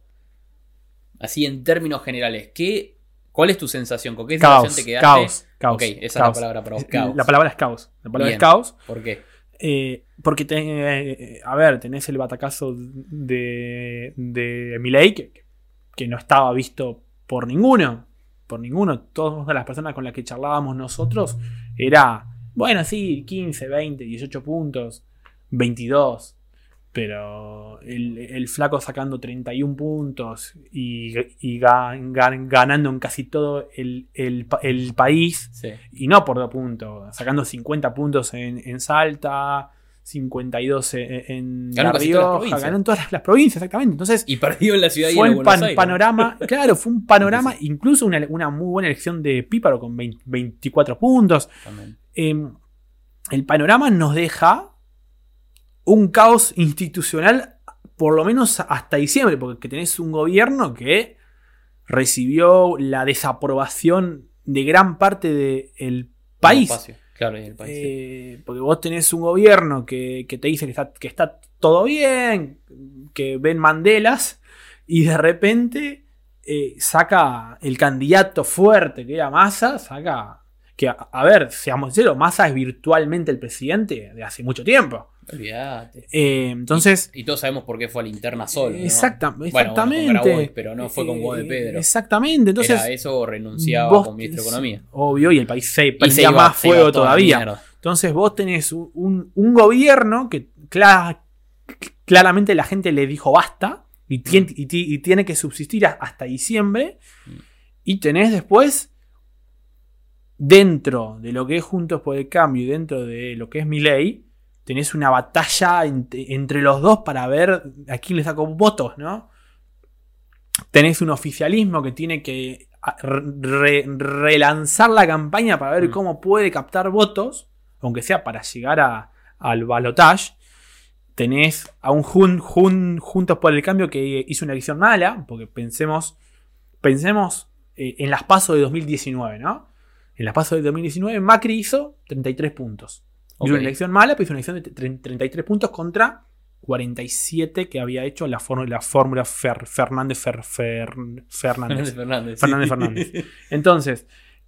Así en términos generales, ¿qué, ¿cuál es tu sensación? ¿Con qué sensación te quedaste? Caos, caos. Ok, esa es la palabra para vos. Caos. La palabra es caos. La palabra es caos. ¿Por qué? Eh, porque, eh, a ver, tenés el batacazo de, de que, que, no estaba visto por ninguno. Por ninguno. Todas las personas con las que charlábamos nosotros era, bueno, sí, 15, 20, 18 puntos, 22. Pero el, flaco sacando 31 puntos y, ganando en casi todo el, país. Y no por dos puntos. Sacando 50 puntos en, en Salta, 52 en, La Rioja, ganó en todas las provincias, exactamente. Entonces, y perdió en la ciudad fue un panorama, claro, fue un panorama, incluso una, muy buena elección de Píparo con 24 puntos. Em, el panorama nos deja un caos institucional, por lo menos hasta diciembre, porque tenés un gobierno que recibió la desaprobación de gran parte del país. Espacio. Claro, y el país. sí. Eh, porque vos tenés un gobierno que, que te dice que está, que está todo bien, que ven Mandelas, y de repente eh, saca el candidato fuerte que era Massa, saca. Que, a, a ver, seamos sinceros, Massa es virtualmente el presidente de hace mucho tiempo. Olvídate. Eh, entonces. Y todos sabemos por qué fue a linterna solo. ¿no? Exacta- Bueno, exactamente. bueno, con Grabois, pero no fue con Guado de Eh, Pedro. Exactamente. Entonces. Era eso o renunciaba vos como ministro de Economía. Obvio, y el país se prendía iba- más se fuego todavía. Entonces vos tenés un, un- gobierno que cla- claramente la gente le dijo basta y, tien- y ti- y tiene que subsistir hasta diciembre. Mm. Y tenés después, dentro de lo que es Juntos por el Cambio y dentro de lo que es mi ley, tenés una batalla ent- entre los dos para ver a quién le sacó votos, ¿no? Tenés un oficialismo que tiene que re- relanzar la campaña para ver Mm. cómo puede captar votos, aunque sea para llegar a- al balotage. Tenés a un Jun- Jun- Juntos por el Cambio que hizo una elección mala, porque pensemos, pensemos eh, en las pasos de 2019, ¿no? En las pasos de 2019 Macri hizo 33 puntos. Hizo Ok. una elección mala, pero hizo una elección de tre- 33 puntos contra 47 que había hecho la, fórmula- la fórmula Fer- Fernández Fer- Fer- Fernández. Fernández Fernández. Fernández Fernández. Entonces,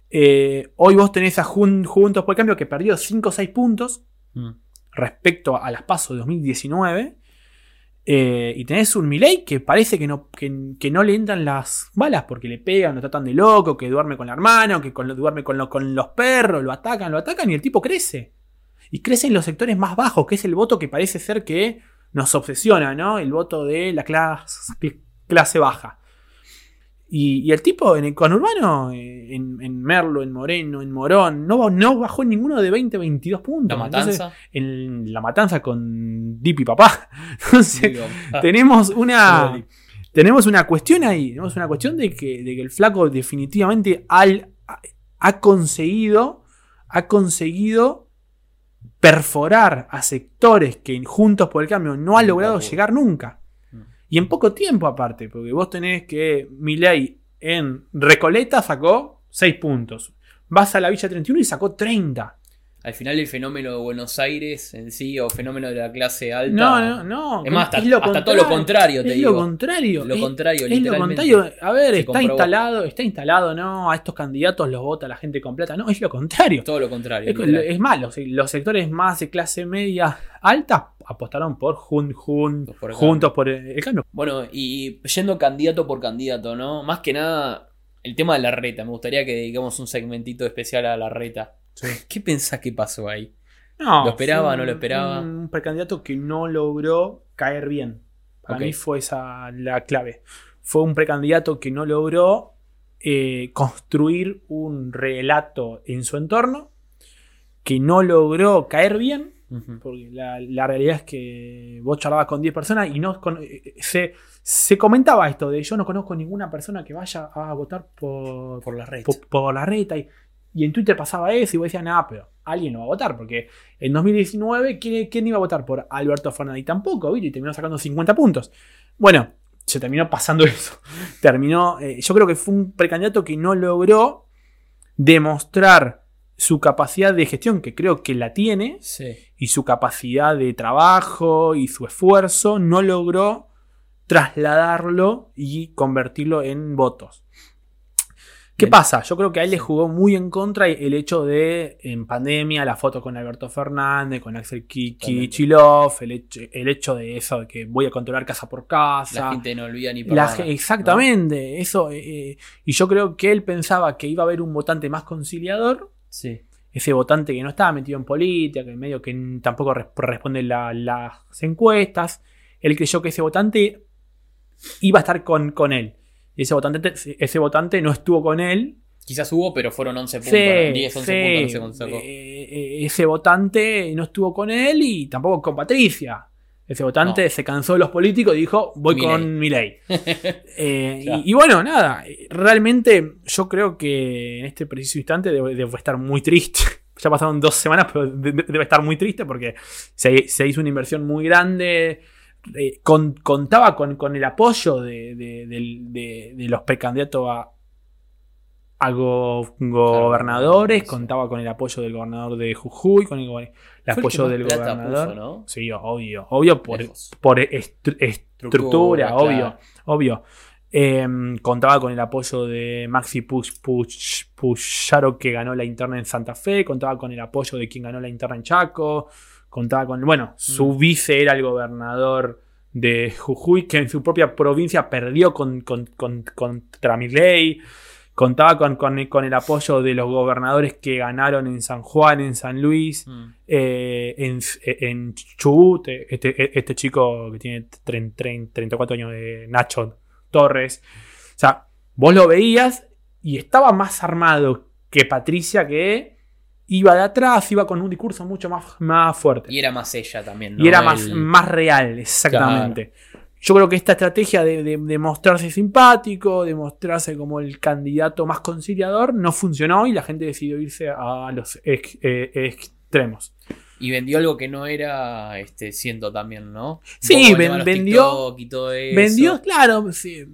eh, hoy vos tenés a Jun- Juntos por el Cambio que perdió 5 o 6 puntos Mm. respecto a las pasos de 2019. eh, y tenés un Milei que parece que no, que, que no le entran las balas porque le pegan, lo tratan de loco, que duerme con la hermana, que con, duerme con, lo- con los perros, lo atacan, lo atacan y el tipo crece. Y crece en los sectores más bajos, que es el voto que parece ser que nos obsesiona, ¿no? El voto de la clase, clase baja. Y, y el tipo en el conurbano, en, en Merlo, en Moreno, en Morón, no, no bajó ninguno de 20, 22 puntos. La Entonces, matanza. en la matanza con Dip y papá. Entonces, Digo, ah, tenemos una. Tenemos una cuestión ahí. Tenemos una cuestión de que, de que el flaco definitivamente al- ha conseguido. Ha conseguido perforar a sectores que Juntos por el Cambio no ha logrado llegar nunca. Mm. Y en poco tiempo aparte, porque vos tenés que Milei en Recoleta sacó 6 puntos. Vas a la Villa 31 y sacó 30. Al final el fenómeno de Buenos Aires en sí, o fenómeno de la clase alta. No, no, no. Es más, hasta, lo hasta todo lo contrario, te es digo. lo contrario. Lo es- contrario, es lo literalmente. contrario. A ver, está comprobó. instalado, está instalado, no, a estos candidatos los vota la gente completa. No, es lo contrario. Todo lo contrario. Es, más, los, sectores más de clase media alta apostaron por jun, jun- Por juntos por el, el cambio. Bueno, y yendo candidato por candidato, ¿no? Más que nada, el tema de la reta. Me gustaría que dediquemos un segmentito especial a la reta. ¿Qué pensás que pasó ahí? No, ¿Lo esperaba, fue no lo esperaba? Un precandidato que no logró caer bien. Para mí fue esa la clave. Fue un precandidato que no logró eh, construir un relato en su entorno, que no logró caer bien, porque la, la realidad es que vos charlabas con 10 personas y no con- eh, se, se comentaba esto de yo no conozco ninguna persona que vaya a votar por, Por la reta. por, por la reta. Y, y en Twitter pasaba eso y vos decías, nada, pero alguien lo va a votar. Porque en 2019, ¿quién, quién iba a votar por Alberto Fernández? Tampoco, ¿viste? Y terminó sacando 50 puntos. Bueno, se terminó pasando eso. Terminó, eh, yo creo que fue un precandidato que no logró demostrar su capacidad de gestión, que creo que la tiene, Sí. y su capacidad de trabajo y su esfuerzo, no logró trasladarlo y convertirlo en votos. ¿Qué pasa? Yo creo que a él le jugó muy en contra el hecho de, en pandemia, la foto con Alberto Fernández, con Axel Ki- Totalmente. Kichilov, el hecho, el hecho de eso, de que voy a controlar casa por casa. La gente no olvida ni La perdona, ge- ¿no? exactamente, eso. eh, y yo creo que él pensaba que iba a haber un votante más conciliador, Sí. ese votante que no estaba metido en política, que medio que tampoco res- responde la- las encuestas. Él creyó que ese votante iba a estar con, con él. Y ese votante, ese votante no estuvo con él. Quizás hubo, pero fueron 11 puntos. Sí, ¿no? 10, 11 sí, puntos, no eh, eh, ese votante no estuvo con él y tampoco con Patricia. Ese votante No. se cansó de los políticos y dijo, voy con Milei. Eh, Claro. y, y bueno, nada, realmente yo creo que en este preciso instante debe, debe estar muy triste. Ya pasaron dos semanas, pero de- de- debe estar muy triste porque se, se hizo una inversión muy grande eh, con- contaba con, con el apoyo de, de- del- de- de los precandidatos a, a go- gobernadores, sí. contaba con el apoyo del gobernador de Jujuy, con el, apoyo del gobernador. puso, ¿no? Sí, obvio, obvio por, por estru- estructura, obvio, claro. obvio. Eh, contaba con el apoyo de Maxi Push, Push, Pusharo que ganó la interna en Santa Fe, contaba con el apoyo de quien ganó la interna en Chaco, contaba con, bueno, su Mm. vice era el gobernador de Jujuy, que en su propia provincia perdió con, con, con- contra Milei, contaba con, el apoyo de los gobernadores que ganaron en San Juan, en San Luis, Mm. eh, en, en Chubut, este, este chico que tiene tren- tren- 34 años de Nacho Torres. O sea, vos lo veías y estaba más armado que Patricia, que iba de atrás, iba con un discurso mucho más, más fuerte. Y era más ella también, ¿no? Y era más, El- más real, exactamente. Yo creo que esta estrategia de, de- de mostrarse simpático, de mostrarse como el candidato más conciliador, no funcionó y la gente decidió irse a los ex- eh, extremos. Y vendió algo que no era, este, siento también, ¿no? Sí, ven- vendió- y todo eso. Vendió, claro, sí,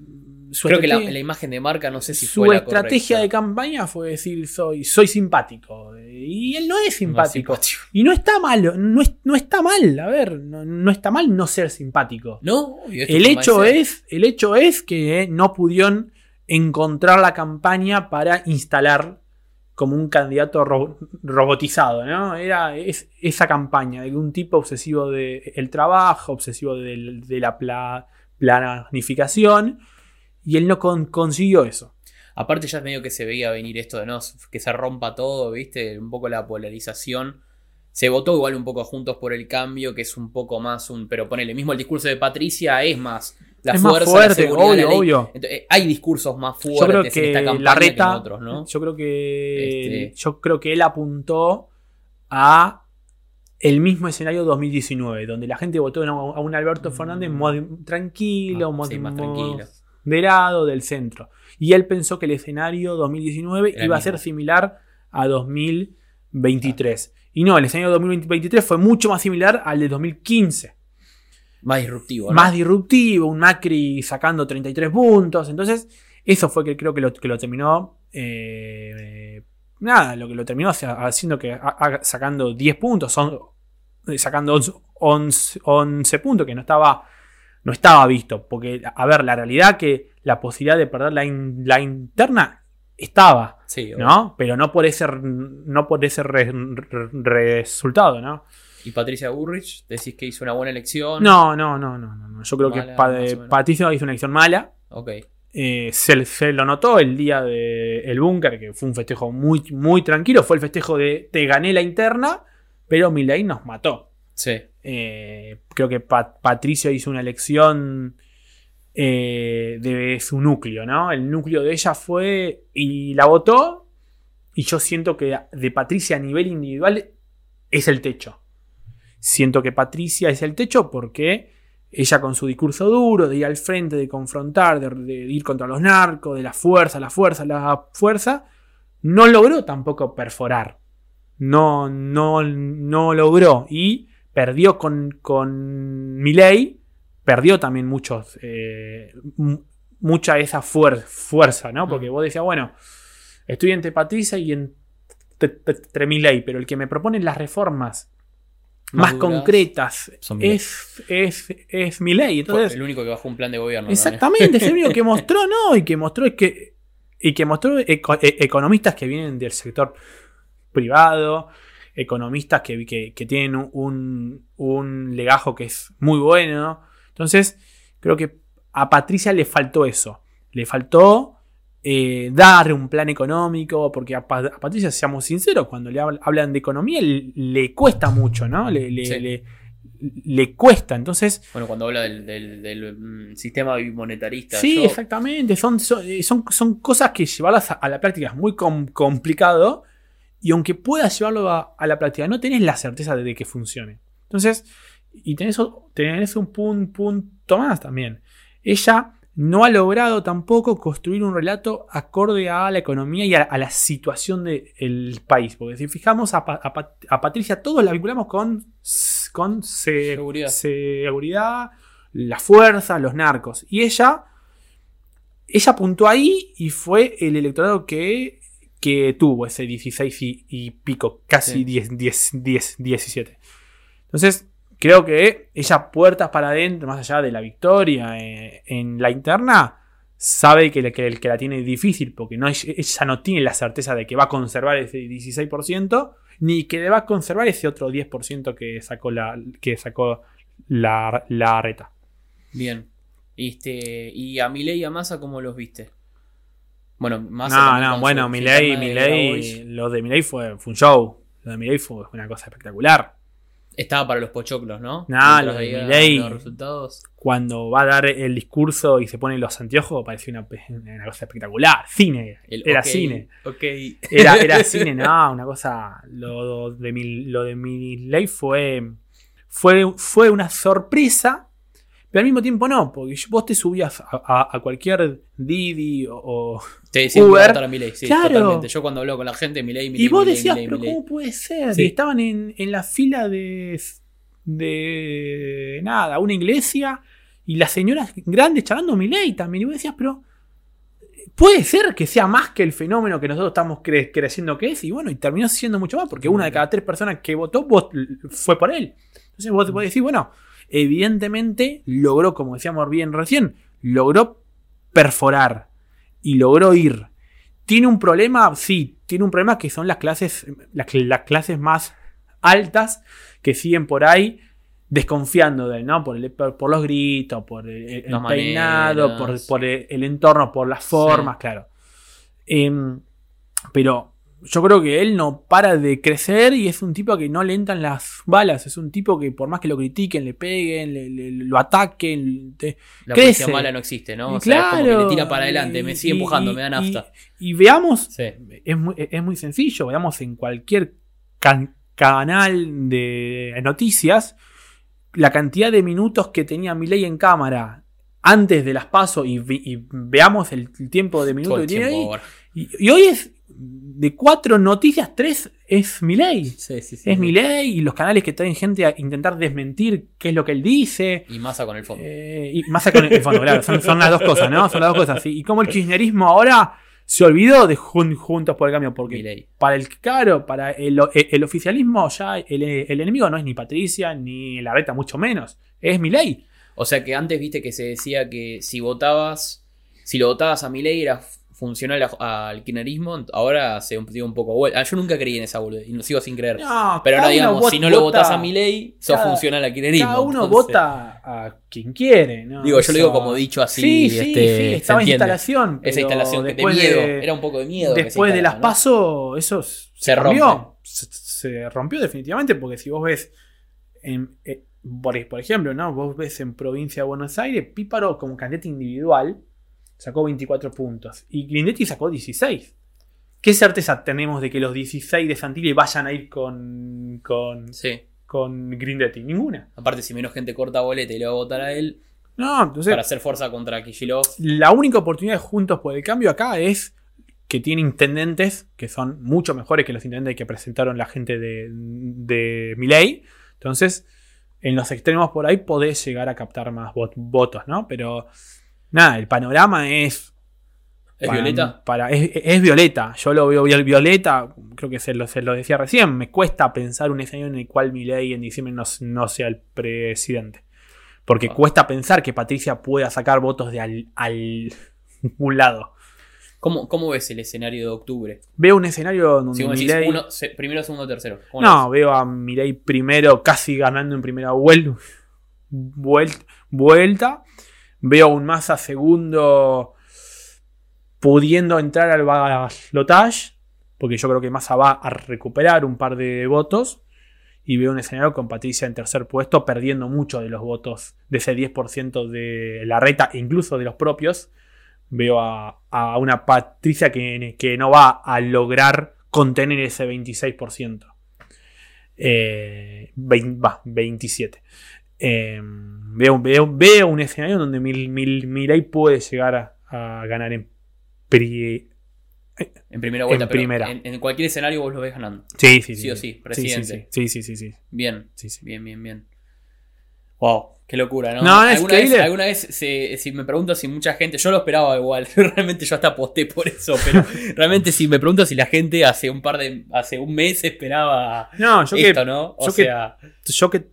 su Creo que la, imagen de marca, no sé si su fue la estrategia de campaña fue decir soy, soy simpático. Y él no es No es simpático. Y no está malo, no, es- no está mal, a ver, no, no está mal no ser simpático. No, El de hecho, es, el hecho es que eh, no pudieron encontrar la campaña para instalar como un candidato ro- robotizado, ¿no? Era es- esa campaña de un tipo obsesivo del trabajo, obsesivo de la pla- planificación, y él no con- consiguió eso. Aparte ya medio que se veía venir esto de no que se rompa todo, ¿viste? Un poco la polarización. Se votó igual un poco juntos por el cambio, que es un poco más un. Pero ponele, mismo el discurso de Patricia es más la Es más fuerza, fuerte, la seguridad, obvio, la ley. obvio. Entonces, eh, hay discursos más Yo fuertes creo en esta que campaña la que en reta, otros, ¿no? yo creo que Este- yo creo que él apuntó a el mismo escenario 2019, donde la gente votó a un- Alberto Fernández mod- tranquilo, Ah, mod- sí, más tranquilo. Moderado del centro. Y él pensó que el escenario 2019 Era el iba a ser similar a 2023. Y no, el escenario 2023 fue mucho más similar al de 2015. Más disruptivo, ¿no? Más disruptivo, un Macri sacando 33 puntos. Entonces, eso fue que creo que lo, que lo terminó. eh, nada, lo que lo terminó haciendo que sacando 10 puntos, son, eh, sacando 11, 11 11 puntos, que no estaba, no estaba visto. Porque, a ver, la realidad que la posibilidad de perder la, in- la interna estaba. Sí. ¿no? Pero no por ese, no por ese re- re- resultado, ¿no? Y Patricia Burrich, decís que hizo una buena elección. No, no, no, no, no. Yo creo Mala, que Pa- menos. Patricio hizo una elección mala. Ok. Eh, se, se lo notó el día del búnker, que fue un festejo muy, muy tranquilo. Fue el festejo de te gané la interna, pero Milei nos mató. Eh, creo que Pa- Patricio hizo una elección eh, de su núcleo, ¿no? El núcleo de ella fue y la votó. Y yo siento que de Patricia a nivel individual es el techo. Siento que Patricia es el techo porque ella con su discurso duro, de ir al frente, de confrontar, de, de ir contra los narcos, de la fuerza, la fuerza, la fuerza, no logró tampoco perforar. No, no, no logró. Y perdió con, con Milei, perdió también muchos, eh, mucha esa fuer- fuerza, ¿no? Porque vos decías, bueno, estoy entre Patricia y entre Milei, pero el que me propone las reformas más, Más duras concretas es, es, es Milei. Fue Entonces, el único que bajó un plan de gobierno. Exactamente, es el único que mostró, ¿no? Y que mostró es que. Y que mostró eco- e- economistas que vienen del sector privado, economistas que, que- que tienen un, un legajo que es muy bueno. Entonces, creo que a Patricia le faltó eso. Le faltó eh, dar un plan económico, porque a, Pa- a Patricia, seamos sinceros, cuando le habl- hablan de economía, le, le cuesta mucho, ¿no? Le, le- Sí. le- le cuesta. Entonces, Bueno, cuando habla del, del- del, mm, sistema monetarista. Sí, yo- exactamente. Son, son, eh, son, son cosas que llevarlas a, a la práctica es muy com- complicado. Y aunque puedas llevarlo a, a la práctica, no tenés la certeza de que funcione. Entonces, y tenés, un pun- punto más también. Ella no ha logrado tampoco construir un relato acorde a la economía y a, a la situación del país. Porque si fijamos a, Pa- a Pa- a Patricia, todos la vinculamos con se- Seguridad. seguridad, la fuerza, los narcos. Y ella, ella apuntó ahí y fue el electorado que, que tuvo ese 16 y, y pico, casi Sí. 10, 10, 10, 17. Entonces, creo que ella, puertas para adentro, más allá de la victoria eh, en la interna, sabe que, el que la tiene difícil, porque no, ella no tiene la certeza de que va a conservar ese 16%, ni que va a conservar ese otro 10% que sacó la, que sacó la, la reta. Bien. Este, ¿Y a Milei y a Massa cómo los viste? Bueno, Massa No, no, bueno, Milei, interna de Milei, Grabois. lo de Milei fue, fue un show. Lo de Milei fue una cosa espectacular. Estaba para los pochoclos, ¿no? No, de. Los resultados. Cuando va a dar el discurso y se pone los anteojos, parecía una, una cosa espectacular. Cine. El era cine. Ok. Era, era cine, no, una cosa. Lo de mi, lo de fue, fue. Fue una sorpresa. Pero al mismo tiempo no, porque vos te subías a, a- a cualquier Didi o, o- iba a Uber. a Milei, sí, Claro. totalmente. Yo cuando hablo con la gente, Milei, Milei, Y vos Milei, decías, Milei, pero Milei. ¿cómo puede ser? Sí. Y estaban en, en la fila de, de nada, una iglesia y las señoras grandes charlando mi ley también. Y vos decías, pero puede ser que sea más que el fenómeno que nosotros estamos cre- creyendo que es. Y bueno, y terminó siendo mucho más, porque una de cada tres personas que votó vot- fue por él. Entonces vos te podés decir, bueno, evidentemente logró, como decíamos bien recién, logró perforar y logró ir. ¿Tiene un problema? Sí, tiene un problema que son las clases, las, las clases más altas que siguen por ahí desconfiando de él, ¿no? Por, el- por, por los gritos, por el, peinado, por, maneras. por el, el entorno, por las formas, claro. Em, pero yo creo que él no para de crecer y es un tipo que no le entran las balas. Es un tipo que por más que lo critiquen, le peguen, le- le- lo ataquen, te- La crece. mala no existe, ¿no? O sea, es como que claro, le tira para adelante, me sigue y- empujando, y- me da nafta. Y, veamos, Sí. es muy, es muy sencillo, veamos en cualquier can- canal de noticias la cantidad de minutos que tenía Milei en cámara antes de las pasos y, ve- y veamos el, tiempo de el que tiene ahí. Y, y hoy es de cuatro noticias, tres es Milei. Sí, sí, sí. Es Milei y los canales que traen gente a intentar desmentir qué es lo que él dice. Y Massa con el fondo. Eh, y más con el fondo, claro. Son, son las dos cosas, ¿no? Son las dos cosas. Y, como el kirchnerismo ahora se olvidó de Jun- Juntos por el Cambio, porque para el claro, para el, el oficialismo ya el, el enemigo no es ni Patricia ni la reta, mucho menos. Es Milei. O sea que antes viste que se decía que si votabas, si lo votabas a Milei era f- funcional a- al kirchnerismo, ahora se dio un poco vuelta. Ah, yo nunca creí en esa boludez y lo sigo sin creer. No, Pero ahora digamos, si no lo vota- votas a Milei, sos cada- funcional al kirchnerismo. Cada uno entonces- vota a quien quiere. ¿no? Digo, yo lo digo como dicho así, Sí, sí, este, sí, estaba en instalación. Esa instalación que- de miedo, era un poco de miedo. Después de las ¿no? pasos, eso se, Se rompe. Se, se rompió definitivamente, porque si vos ves, en, eh, por, por ejemplo, ¿no? vos ves en provincia de Buenos Aires, Píparo como candidato individual sacó 24 puntos y Grindetti sacó 16. ¿Qué certeza tenemos de que los 16 de Santilli vayan a ir con, con, Sí. con Grindetti? Ninguna. Aparte, si menos gente corta boleta y le va a votar a él No, entonces para hacer fuerza contra Kishilov. la única oportunidad de Juntos por el Cambio acá es que tiene intendentes que son mucho mejores que los intendentes que presentaron la gente de, de Milei. Entonces, en los extremos por ahí podés llegar a captar más vot- votos, ¿no? Pero nada, el panorama es. ¿Es para- Violeta? para- es, es violeta. Yo lo veo viol- violeta. Creo que se lo, se lo decía recién. Me cuesta pensar un escenario en el cual Milei en diciembre no, no sea el presidente. Porque Ah. cuesta pensar que Patricia pueda sacar votos de al, al un lado. ¿Cómo, ¿Cómo ves el escenario de octubre? Veo un escenario donde Si Milei- uno, se- primero, segundo, tercero. ¿Cómo lo No, veo a Milei primero casi ganando en primera vuel- vuel- vuelta. Veo un Massa segundo pudiendo entrar al balotage. Porque yo creo que Massa va a recuperar un par de votos. Y veo un escenario con Patricia en tercer puesto, perdiendo mucho de los votos de ese 10% de la reta, incluso de los propios. Veo a, una Patricia que, que no va a lograr contener ese 26%. Eh, vein- va, 27. Eh, veo, veo, veo un escenario donde Mil, Mil- puede llegar a, a ganar en pri- En primera vuelta, En pero primera. En, en cualquier escenario vos lo ves ganando. Sí, sí, sí. Sí o sí, presidente. sí, sí, sí, sí, sí. Bien, Sí, sí. bien, bien, bien. Wow, qué locura, ¿no? No, es alguna vez, alguna vez se- si me pregunto si mucha gente, yo lo esperaba igual, realmente yo hasta aposté por eso, pero realmente si me pregunto si la gente hace un par de, hace un mes esperaba No, yo esto, que, ¿no? O yo que- sea, yo que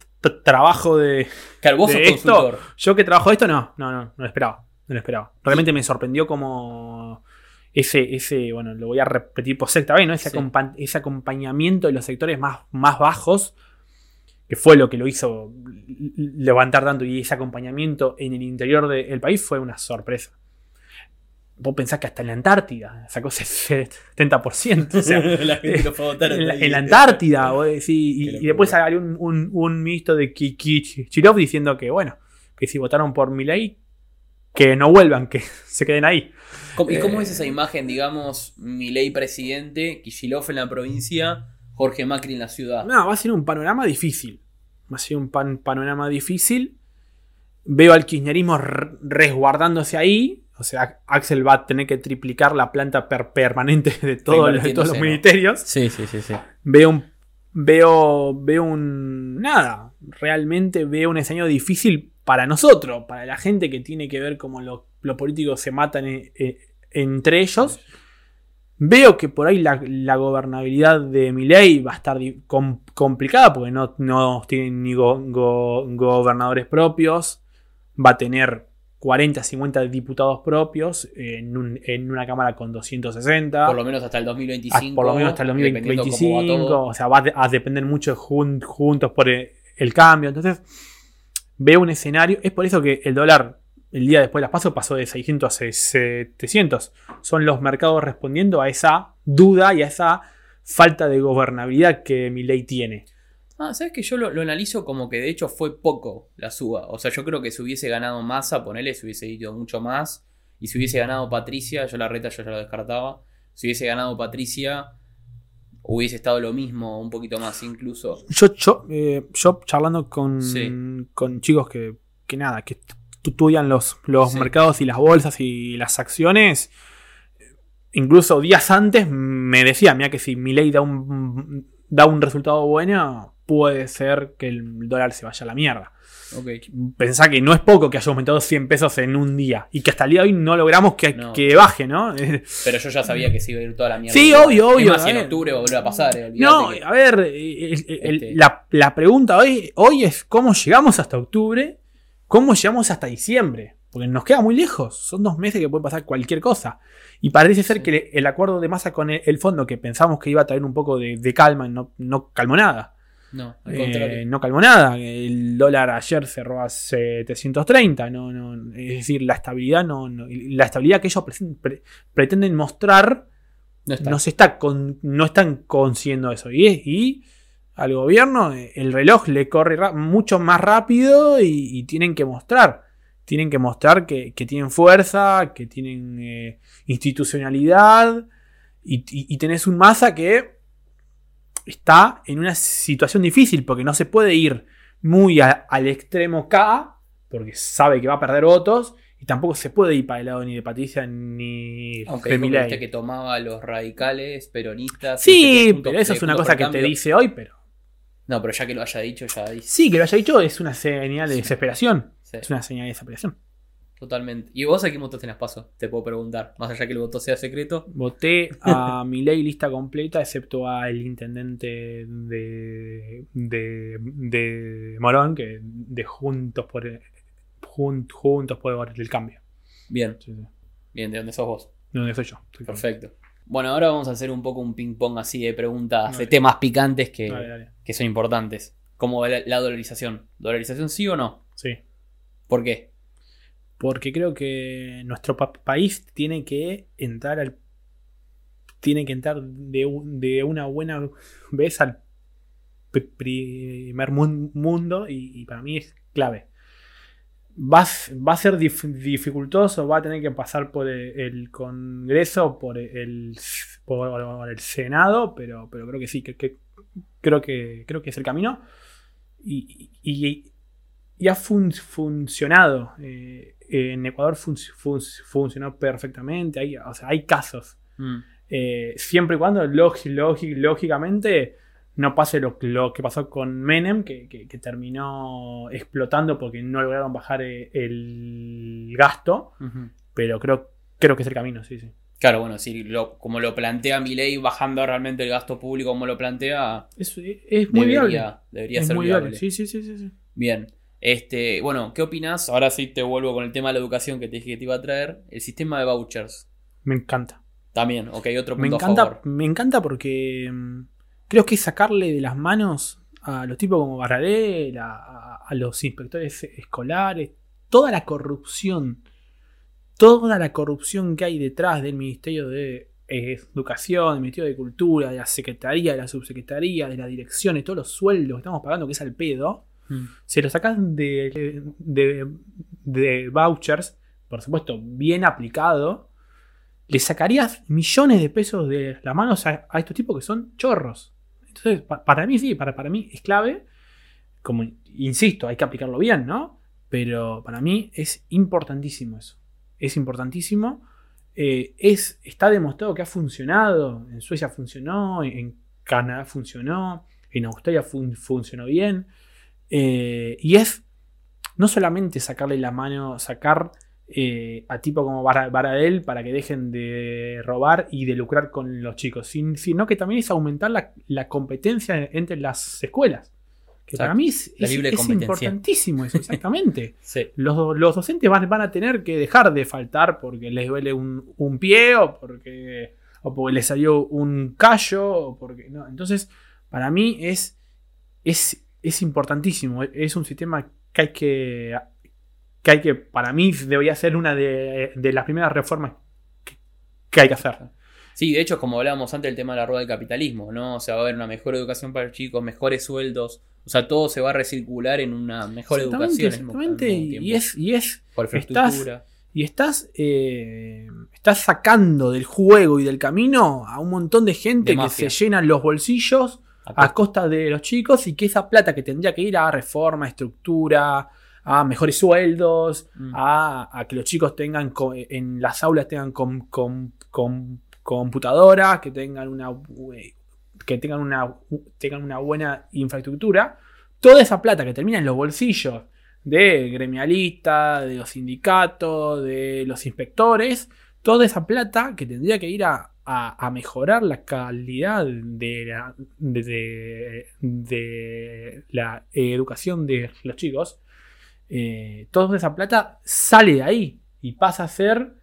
trabajo de, claro, vos sos de esto, consultor. yo que trabajo de esto, no, no, no, no lo esperaba. No lo esperaba. Realmente me sorprendió como ese, ese, bueno, lo voy a repetir por sexta vez, ¿no? Ese, Sí. acompa- ese acompañamiento de los sectores más, más bajos, que fue lo que lo hizo levantar tanto, y ese acompañamiento en el interior del país fue una sorpresa. Vos pensás que hasta en la Antártida sacó ese 70%. O sea, la gente lo fue a votar en, la, en la. Antártida, vos decís, y, después salió un, un, un ministro de Kichirov diciendo que, bueno, que si votaron por Milei, que no vuelvan, que se queden ahí. ¿Cómo- ¿Y cómo Eh, es esa imagen, digamos, Milei presidente, Kishilov en la provincia, Jorge Macri en la ciudad? No, va a ser un panorama difícil. Va a ser un pan- panorama difícil. Veo al kirchnerismo resguardándose ahí. O sea, Axel va a tener que triplicar la planta per- permanente de, todo- de todos los ministerios. Sí, sí, sí, sí. Veo un. Veo. Veo un. Nada. Realmente veo un escenario difícil para nosotros. Para la gente que tiene que ver cómo lo- los políticos se matan eh, eh, entre ellos. Veo que por ahí la, la gobernabilidad de Milei va a estar com- complicada porque no, no tienen ni go- go- gobernadores propios. Va a tener 40, 50 diputados propios en, un- en una cámara con 260. Por lo menos hasta el 2025. Ah, por lo menos hasta el dependiendo cómo va 2025. todo. O sea, va a depender mucho jun- juntos por el, el cambio. Entonces, veo un escenario. Es por eso que el dólar, el día después de las pasos, pasó de 600 a 700. Son los mercados respondiendo a esa duda y a esa falta de gobernabilidad que mi ley tiene. Ah, ¿sabes que Yo lo, lo analizo como que de hecho fue poco la suba. O sea, yo creo que si hubiese ganado Massa, ponele, se hubiese ido mucho más. Y si hubiese ganado Patricia, yo la reta yo ya la descartaba. Si hubiese ganado Patricia, hubiese estado lo mismo, un poquito más incluso. Yo, yo, eh, yo charlando con, Sí. con chicos que, que nada, que est- estudian los, los Sí. mercados y las bolsas y las acciones, incluso días antes me decía, mira que si mi ley da un, da un resultado bueno, puede ser que el dólar se vaya a la mierda. Ok. Pensá que no es poco que haya aumentado 100 pesos en un día y que hasta el día de hoy no logramos que, No. que baje, ¿no? Pero yo ya sabía que se iba a ir toda la mierda. Sí, obvio, obvio, más, si en octubre va a volver a pasar, eh, No, que- a ver, eh, el- el- Este- la, la pregunta hoy, hoy es cómo llegamos hasta octubre, cómo llegamos hasta diciembre, porque nos queda muy lejos, son dos meses que puede pasar cualquier cosa. Y parece ser Sí. que el acuerdo de masa con el, el fondo, que pensamos que iba a traer un poco de, de calma, no, no calmó nada. No, al Eh, no calmó nada. El dólar ayer cerró a 730. No, no, es decir, la estabilidad no, no- la estabilidad que ellos pre- pretenden mostrar No está. no se está con- no están consiguiendo eso. Y, y al gobierno eh, el reloj le corre mucho más rápido y, y tienen que mostrar. Tienen que mostrar que, que tienen fuerza, que tienen eh, institucionalidad. Y, y- y tenés un masa que está en una situación difícil porque no se puede ir muy a- al extremo K porque sabe que va a perder votos. Y tampoco se puede ir para el lado ni de Patricia ni Aunque de dijo que, Milei. viste que tomaba a los radicales, peronistas. Sí, pero eso es una cosa que te dice hoy, pero. No, pero ya que lo haya dicho, ya dice. Sí, que lo haya dicho es una señal de Sí. desesperación. Sí, Es una señal de desesperación. Totalmente. ¿Y vos a quién votaste en las pasos? Te puedo preguntar. Más allá que el voto sea secreto. Voté a mi ley lista completa, excepto al intendente de, de, de Morón, que de Juntos por el, Jun- Juntos por el Cambio. Bien, Sí, sí. bien, ¿de dónde sos vos? ¿De dónde soy yo? Perfecto. Bueno, ahora vamos a hacer un poco un ping-pong así de preguntas, de temas picantes que, Dale, dale. que son importantes. Como la, la dolarización. ¿Dolarización sí o no? Sí. ¿Por qué? Porque creo que nuestro pa- país tiene que entrar al. Tiene que entrar de, de una buena vez al primer mun- mundo y, para mí es clave. Va, va a ser dif- dificultoso, va a tener que pasar por el, el Congreso, por el, por el Senado, pero, pero creo que sí, que, creo, que, creo que es el camino. Y, y- y ha fun- funcionado. eh, en Ecuador fun- fun- funcionó perfectamente. Hay, o sea, hay casos. Mm, Eh, siempre y cuando, lógi- lógi- lógicamente, no pase lo, lo que pasó con Menem, que, que- que terminó explotando porque no lograron bajar eh, el gasto. Pero creo, creo que es el camino, sí, sí. Claro, bueno, si lo, como lo plantea mi ley, bajando realmente el gasto público como lo plantea, Es, es muy debería, viable. debería Es ser muy viable. viable. Sí, sí, sí, sí. Bien. Este, bueno, ¿qué opinas? Ahora sí te vuelvo con el tema de la educación que te dije que te iba a traer. El sistema de vouchers. Me encanta. También, ok, otro Me punto a encanta, favor. me encanta porque mm, creo que es sacarle de las manos a los tipos como Baradel, a, a- a los inspectores escolares, toda la corrupción, toda la corrupción que hay detrás del Ministerio de eh, Educación, del Ministerio de Cultura, de la Secretaría, de la Subsecretaría, de las direcciones, todos los sueldos que estamos pagando, que es al pedo, Mm. se lo sacan de, de, vouchers, por supuesto, bien aplicado, le sacarías millones de pesos de las manos a, estos tipos que son chorros. Entonces, pa- para mí sí, para, para mí es clave. Como insisto, hay que aplicarlo bien, ¿no? Pero para mí es importantísimo eso. Es importantísimo. Eh, es, está demostrado que ha funcionado. En Suecia funcionó, en Canadá funcionó, en Australia fun- funcionó bien. Eh, y es no solamente sacarle la mano, sacar eh, a tipo como Bara- Baradel para que dejen de robar y de lucrar con los chicos, sin- sino que también es aumentar la, la competencia entre las escuelas. Que Exacto. para mí es, es- es importantísimo eso, exactamente. Sí. los, los docentes van, van a tener que dejar de faltar porque les duele un, un pie o porque, o porque les salió un callo. O porque, no. Entonces, para mí es, es, es importantísimo. Es un sistema que hay que, que hay que, para mí, debería ser una de, de las primeras reformas que, que hay que hacer. Sí, de hecho, como hablábamos antes, el tema de la rueda del capitalismo, ¿no? O sea, va a haber una mejor educación para los chicos, mejores sueldos. O sea, todo se va a recircular en una mejor Exactamente, educación. exactamente, y, es, y es Por estás- infraestructura. Y estás, eh, estás sacando del juego y del camino a un montón de gente De que se llenan los bolsillos a costa de los chicos y que esa plata que tendría que ir a reforma, estructura, a mejores sueldos, Mm. a, a que los chicos tengan en las aulas tengan com- com- com- computadoras, que tengan una que tengan una tengan una buena infraestructura. Toda esa plata que termina en los bolsillos de gremialistas, de los sindicatos, de los inspectores, toda esa plata que tendría que ir a, a- a mejorar la calidad de la, de, de- de la educación de los chicos, eh, toda esa plata sale de ahí y pasa a ser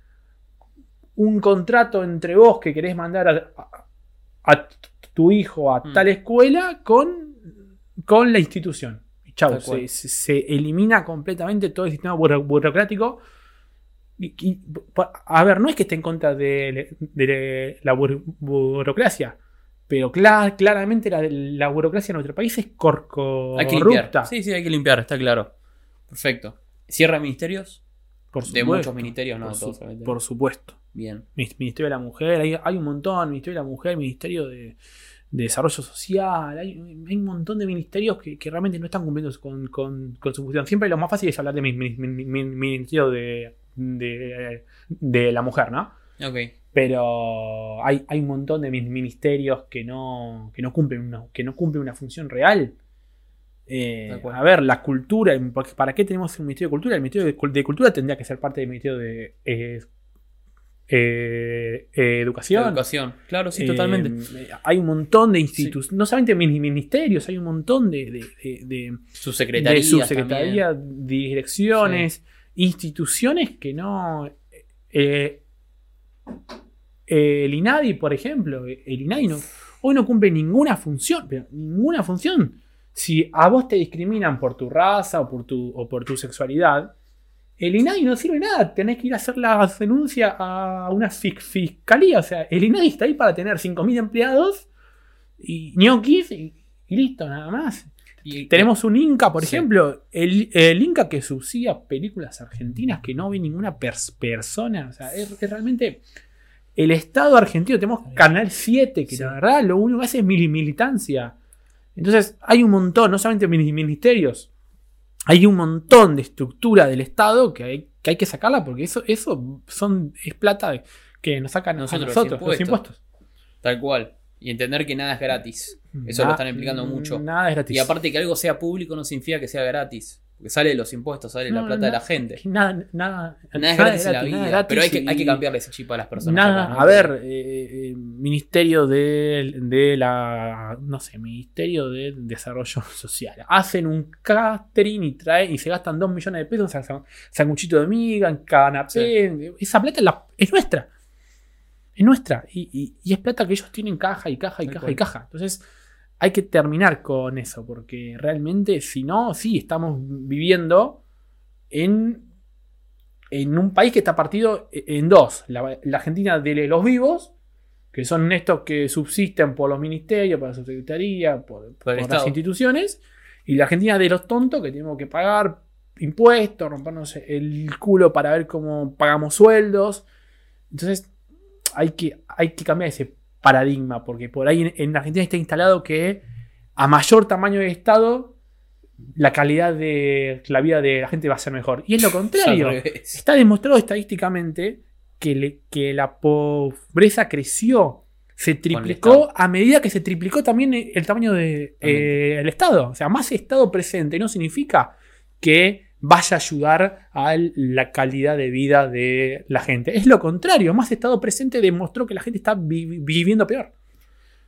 un contrato entre vos que querés mandar a, a- a tu hijo a Mm. tal escuela con, con la institución. Chau, se, se- se elimina completamente todo el sistema buro- burocrático. Y- a ver, no es que esté en contra de, de la bur- burocracia, pero cla- claramente la, la burocracia en nuestro país es cor- Hay que limpiar. corrupta. Sí, sí, hay que limpiar, está claro. Perfecto. ¿Cierra ministerios? por De muchos ministerios, no por, su- todos. por supuesto. Bien. Ministerio de la Mujer, hay, hay un montón, Ministerio de la Mujer, Ministerio de, de Desarrollo Social, hay, hay un montón de ministerios que, que realmente no están cumpliendo con, con- con su función. Siempre lo más fácil es hablar de mi- mi- Ministerio de, de, de la Mujer, ¿no? Ok. Pero hay, hay un montón de min- ministerios que no, que no, cumplen, una, que no cumplen una función real. Eh, a ver, la cultura, ¿para qué tenemos un Ministerio de Cultura? El Ministerio de, Cul- de Cultura tendría que ser parte del Ministerio de eh, eh, eh, Educación. Educación. Claro, sí, totalmente. hay un montón de instituciones, no solamente min- ministerios, hay un montón de, de, de- de- Subsecretaría. de subsecretaría, direcciones, instituciones que no. eh, el INADI, por ejemplo, el INADI no, hoy no cumple ninguna función, pero ninguna función. Si a vos te discriminan por tu raza o por tu, o por tu sexualidad, el INADI no sirve nada. Tenés que ir a hacer la denuncia a una fi- fiscalía. O sea, el INADI está ahí para tener 5.000 empleados y ñoquis y, y listo, nada más. Y- Tenemos un Inca, por Sí. ejemplo, el, el Inca que subsidia películas argentinas que no ve ninguna pers- persona. O sea, es, es realmente el Estado argentino. Tenemos Canal 7, que Sí. la verdad lo único que hace es mili- militancia. Entonces, hay un montón, no solamente mini- ministerios, hay un montón de estructura del Estado que hay que, hay que sacarla porque eso, eso son, es plata que nos sacan Nosotros, nosotros, los nosotros los impuestos. Tal cual. Y entender que nada es gratis. Eso lo están explicando mucho. Nada es gratis. Y aparte que algo sea público no significa que sea gratis. Porque sale de los impuestos, sale de la plata de la gente. Nada, nada, Nada es gratis en la vida. gratis pero hay que, hay que cambiarle ese chip a las personas. Nada, acá, ¿no? a ver, eh, eh, Ministerio de, de la, no sé, Ministerio de Desarrollo Social. Hacen un catering y traen y se gastan 2 millones de pesos en sa- sanguchito de miga, en canapé. Esa plata es, la- es nuestra. Es nuestra. Y, y- y es plata que ellos tienen caja y caja y caja cual. y caja. Entonces hay que terminar con eso, porque realmente si no, sí, estamos viviendo en en un país que está partido en dos. La, la Argentina de los vivos, que son estos que subsisten por los ministerios, por la subsecretaría, por, por el las Estado. instituciones, y la Argentina de los tontos, que tenemos que pagar impuestos, rompernos el culo para ver cómo pagamos sueldos. Entonces, hay que, hay que cambiar ese paradigma, porque por ahí en, en Argentina está instalado que a mayor tamaño de Estado, la calidad de la vida de la gente va a ser mejor. Y es lo contrario. Está demostrado estadísticamente que, le- que la pobreza creció, se triplicó a medida que se triplicó también el tamaño del También. Estado. O sea, más Estado presente no significa que vaya a ayudar a la calidad de vida de la gente. Es lo contrario, más Estado presente demostró que la gente está vi- viviendo peor.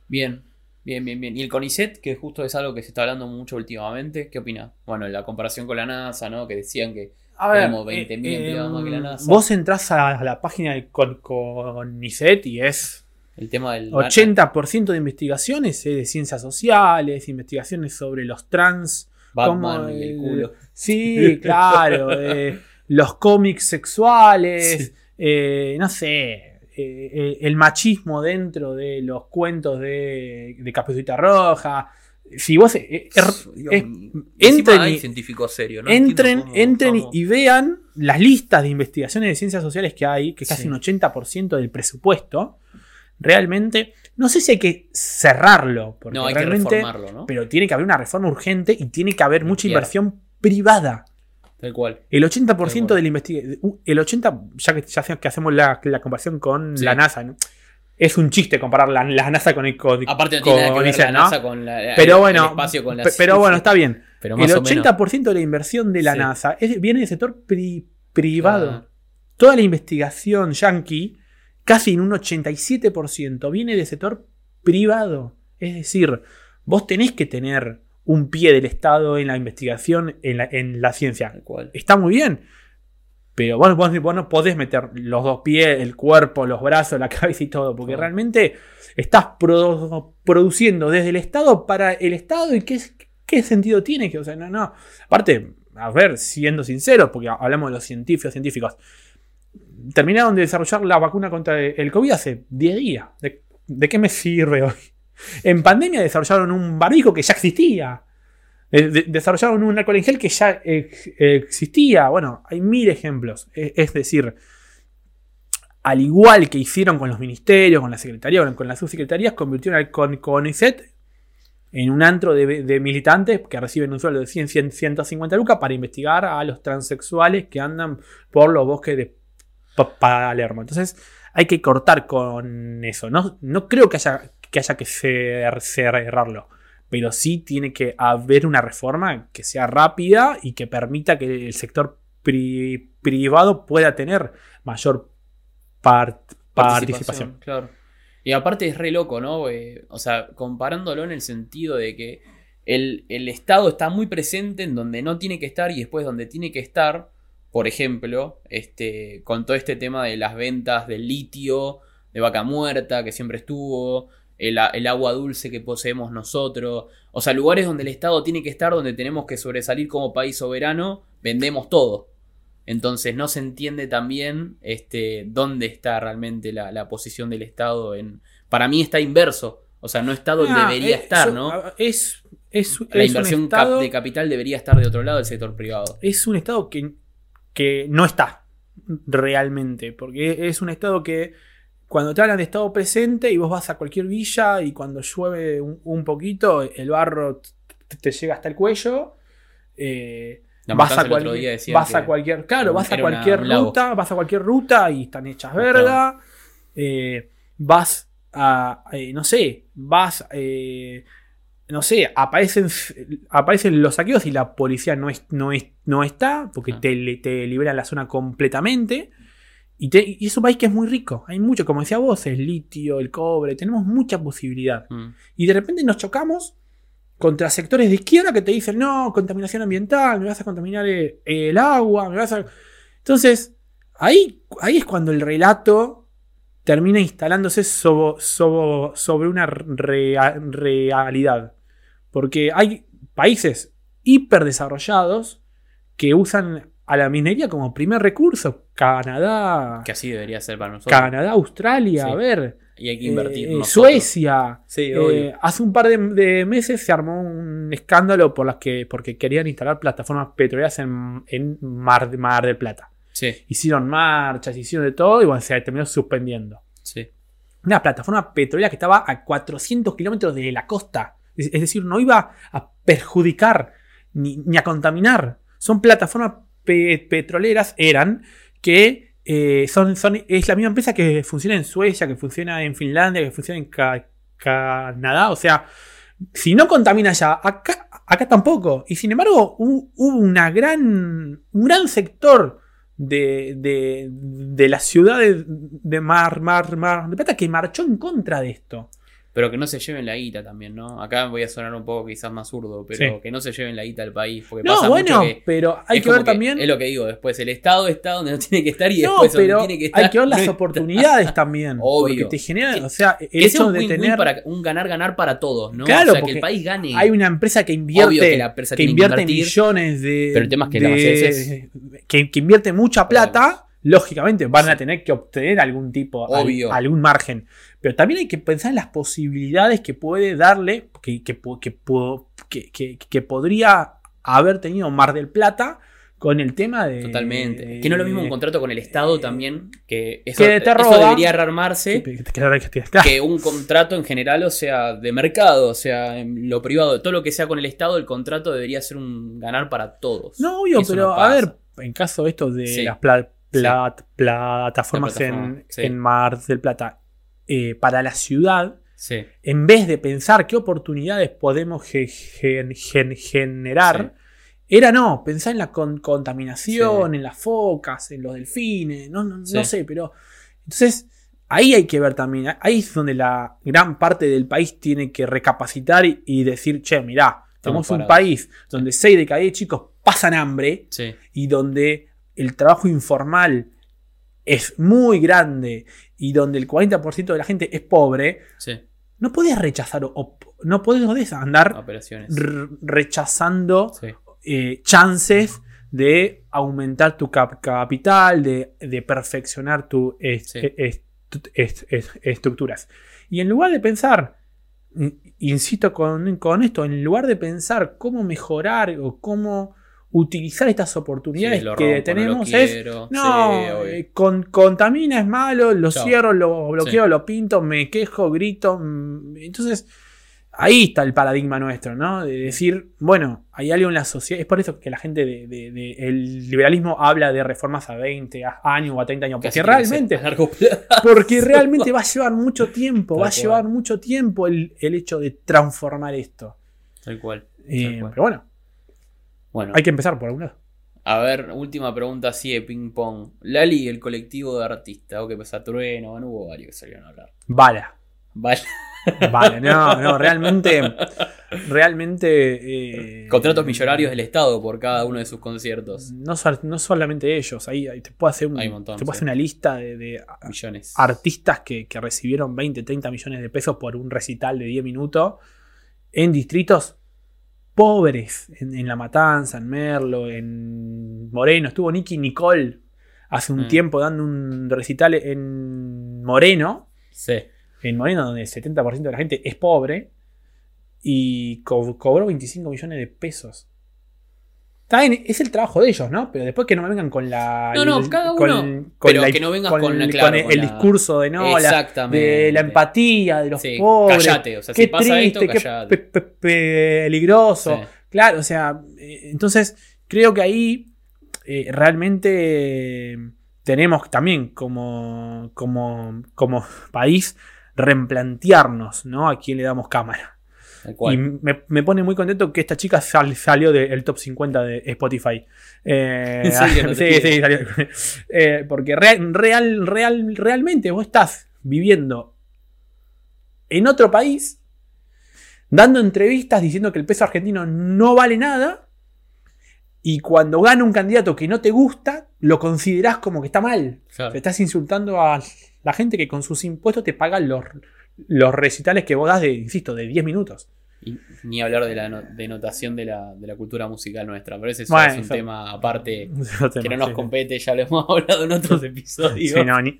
Bien, bien, bien, bien. Y el CONICET, que justo es algo que se está hablando mucho últimamente, ¿qué opina? Bueno, la comparación con la NASA, ¿no? Que decían que A ver, Tenemos 20.000 empleados más que la NASA. Vos entras a la página de Con- CONICET y es el tema del... 80% de investigaciones es de ciencias sociales, investigaciones sobre los trans. Batman como y el culo. Sí, claro. eh, los cómics sexuales. eh, no sé. eh, eh, el machismo dentro de los cuentos de, de Roja. Si vos. eh, Dios entren hay y- científicos serios, ¿no? entren, Entiendo cómo- entren cómo- y vean las listas de investigaciones de ciencias sociales que hay, que es casi Sí. un 80% del presupuesto. Realmente, no sé si hay que cerrarlo, porque No, hay que reformarlo, ¿no? pero tiene que haber una reforma urgente y tiene que haber mucha Quiero. inversión privada. Tal cual. El 80% Tal cual. de la investigación, el 80, ya que, ya que hacemos la, la comparación con Sí. la NASA, ¿no? es un chiste comparar la, la NASA con el con, Aparte no tiene nada que ver la ¿no? NASA con la, Pero el- bueno, el espacio con la pe- pero bueno, está bien. Pero El más o menos. 80% de la inversión de la Sí. NASA es- viene del sector pri- privado. Ah. Toda la investigación yankee, casi en un 87%, viene del sector privado. Es decir, vos tenés que tener un pie del Estado en la investigación, en la, en la ciencia. Cual. Está muy bien. Pero vos, vos- vos no podés meter los dos pies, el cuerpo, los brazos, la cabeza y todo, porque realmente estás produ- produciendo desde el Estado para el Estado y qué, qué sentido tiene que, o sea, no, no. Aparte, a ver, siendo sinceros, porque hablamos de los científicos, científicos, terminaron de desarrollar la vacuna contra el COVID hace 10 días. ¿De, qué me sirve hoy? En pandemia desarrollaron un barbijo que ya existía. De- de- desarrollaron un alcohol en gel que ya existía. Bueno, hay mil ejemplos. Es, decir, al igual que hicieron con los ministerios, con la secretaría, con, las subsecretarías, convirtieron al con, CONICET en un antro de, militantes que reciben un sueldo de 100, 100, 150 lucas para investigar a los transexuales que andan por los bosques de Palermo. Entonces hay que cortar con eso. No, no creo que haya que, haya que cer- cerrarlo. Pero sí tiene que haber una reforma que sea rápida y que permita que el sector pri- privado pueda tener mayor par- participación. Claro. Y aparte es re loco, ¿no? Eh, o sea, comparándolo en el sentido de que el, el Estado está muy presente en donde no tiene que estar y después donde tiene que estar, por ejemplo, este, con todo este tema de las ventas del litio, de vaca muerta, que siempre estuvo, el, agua dulce que poseemos nosotros, o sea, lugares donde el Estado tiene que estar, donde tenemos que sobresalir como país soberano, vendemos todo. Entonces no se entiende también este, dónde está realmente la, la posición del Estado. En, para mí está inverso. O sea, no está donde Ah, debería eh, estar, ¿no? Es, es, La es un inversión cap- de capital debería estar de otro lado del sector privado. es un estado que, que no está realmente. Porque es un estado que cuando te hablan de estado presente y vos vas a cualquier villa y cuando llueve un, un poquito, el barro te, llega hasta el cuello. eh, vas a, decían vas a cualquier claro vas a una- cualquier ruta vas a cualquier ruta y están hechas verga eh, vas a, eh, no sé, vas, no sé, aparecen, aparecen los saqueos y la policía no, es, no, es, no está, porque Ah. te, te liberan la zona completamente. Y, te- y es un país que es muy rico. Hay mucho, como decía vos, el litio, el cobre, tenemos mucha posibilidad. Mm. Y de repente nos chocamos contra sectores de izquierda que te dicen, no, contaminación ambiental, me vas a contaminar eh, el, agua, me vas a... Entonces, ahí, ahí es cuando el relato termina instalándose sobo- sobo- sobre una rea- realidad. Porque hay países hiperdesarrollados que usan a la minería como primer recurso. Canadá, Que así debería ser para nosotros. Canadá, Australia, Sí. a ver. y hay que invertir. Eh. Suecia. Sí, Eh, hace un par de, de meses se armó un escándalo por las que, porque querían instalar plataformas petroleras en, en Mar, Mar del Plata. Sí, Hicieron marchas, hicieron de todo y bueno, se terminó suspendiendo. sí. Una plataforma petrolera que estaba a 400 kilómetros de la costa. Es, decir, no iba a perjudicar ni, a contaminar. Son plataformas pe- petroleras, eran, que eh, son, es la misma empresa que funciona en Suecia, que funciona en Finlandia, que funciona en Ca- Canadá. O sea, si no contamina allá, acá, acá tampoco. Y sin embargo, hu- hubo una gran, un gran sector de, de, de la de Mar, Mar, Mar de Plata que marchó en contra de esto. Pero que no se lleven la guita también, ¿no? Acá voy a sonar un poco quizás más zurdo, pero Sí. que no se lleven la guita al país. Porque No, pasa bueno, mucho que pero hay es que ver también. Es lo que digo, después el Estado está donde no tiene que estar y No, después donde pero tiene que estar. hay que ver las no oportunidades también. Obvio. Porque te genera, Que- o sea, el Que sea un de win-win tener. para un ganar-ganar para todos, ¿no? Claro, o sea, que el país gane. Hay una empresa que invierte, Obvio que la empresa que tiene que invierte invertir, millones de. pero el tema es que de- las veces- que, que invierte mucha plata. Lógicamente van a tener que obtener algún tipo, al- Obvio. algún margen. Pero también hay que pensar en las posibilidades que puede darle, que, que, que, que- que- que podría haber tenido Mar del Plata con el tema de. Totalmente. que no es lo mismo un contrato con el Estado también, que eso, que te eso roba. debería rearmarse. que- un contrato en general, o sea, de mercado, o sea, en lo privado, todo lo que sea con el Estado, el contrato debería ser un ganar para todos. No, obvio, Eso pero no a ver, en caso de esto de Sí. las pla- pla- plataformas La plataforma, en, sí. en Mar del Plata, eh, para la ciudad, Sí, en vez de pensar qué oportunidades podemos ge- gen- gen- generar, era no, pensar en la con- contaminación, Sí. en las focas, en los delfines, no, no, no Sí. sé, pero entonces ahí hay que ver también, ahí es donde la gran parte del país tiene que recapacitar y, y decir, che, mirá, tenemos un país donde 6 de cada 10 chicos pasan hambre sí, y donde el trabajo informal es muy grande y donde el 40% de la gente es pobre, sí. no podés rechazar o, no podés andar Operaciones. rechazando Sí, eh, chances de aumentar tu cap- capital, de, de perfeccionar tu est- Sí. est- est- est- estructuras. Y en lugar de pensar, in- insisto con, con esto, en lugar de pensar cómo mejorar o cómo utilizar estas oportunidades Sí, que no tenemos es no, sí, eh, con- contamina es malo, lo cierro, lo bloqueo, lo pinto, me quejo, grito. mm, Entonces, ahí está el paradigma nuestro, ¿no? De decir, bueno, hay algo en la sociedad. Es por eso que la gente del de, de- el liberalismo habla de reformas a 20 a- años o a 30 años. Porque realmente, porque realmente va a llevar mucho tiempo, Tal va a cual. llevar mucho tiempo el, el hecho de transformar esto. Tal cual. Eh, cual. pero bueno, Bueno, hay que empezar por algún lado. a ver, última pregunta así de ping pong. Lali el colectivo de artistas, o que pasa Trueno, bueno, hubo varios que salieron a hablar. Bala. Vale. Vale, no, no, realmente. Realmente. eh, Contratos millonarios del Estado por cada uno de sus conciertos. No, no solamente ellos, ahí, ahí te puedo hacer, un- Hay un montón, te puedo sí. hacer una lista de, de Millones. artistas que, que recibieron 20, 30 millones de pesos por un recital de 10 minutos en distritos pobres, en, en La Matanza, en Merlo, en Moreno. Estuvo Nicky Nicole hace un Mm. tiempo dando un recital en Moreno, Sí. en Moreno donde el 70% de la gente es pobre, y co- cobró 25 millones de pesos. Está bien, es el trabajo de ellos, ¿no? Pero después que no me vengan con la. No, no, cada uno, pero que no vengas con la- el- claro, el, con el la- discurso de no, la, Exactamente. de la empatía, de los Sí, pobres. callate, o sea, qué si pasa esto, triste, qué callate. pe- pe- peligroso. Sí. Claro, o sea, eh, entonces creo que ahí eh, realmente tenemos también como, como, como país replantearnos, ¿no? A quién le damos cámara. Y me, me pone muy contento que esta chica sal- salió del top 50 de Spotify. Eh, sí, sí, salió. Eh, porque real, real, real, realmente vos estás viviendo en otro país, dando entrevistas diciendo que el peso argentino no vale nada. Y cuando gana un candidato que no te gusta, lo considerás como que está mal. Claro. Te estás insultando a la gente que con sus impuestos te paga los, los recitales que vos das de, insisto, de 10 minutos. Y ni hablar de la no- denotación de la, de la cultura musical nuestra. Pero ese Bueno, es un eso- tema aparte que que no nos compete, ya lo hemos hablado en otros episodios. Sí, no, ni-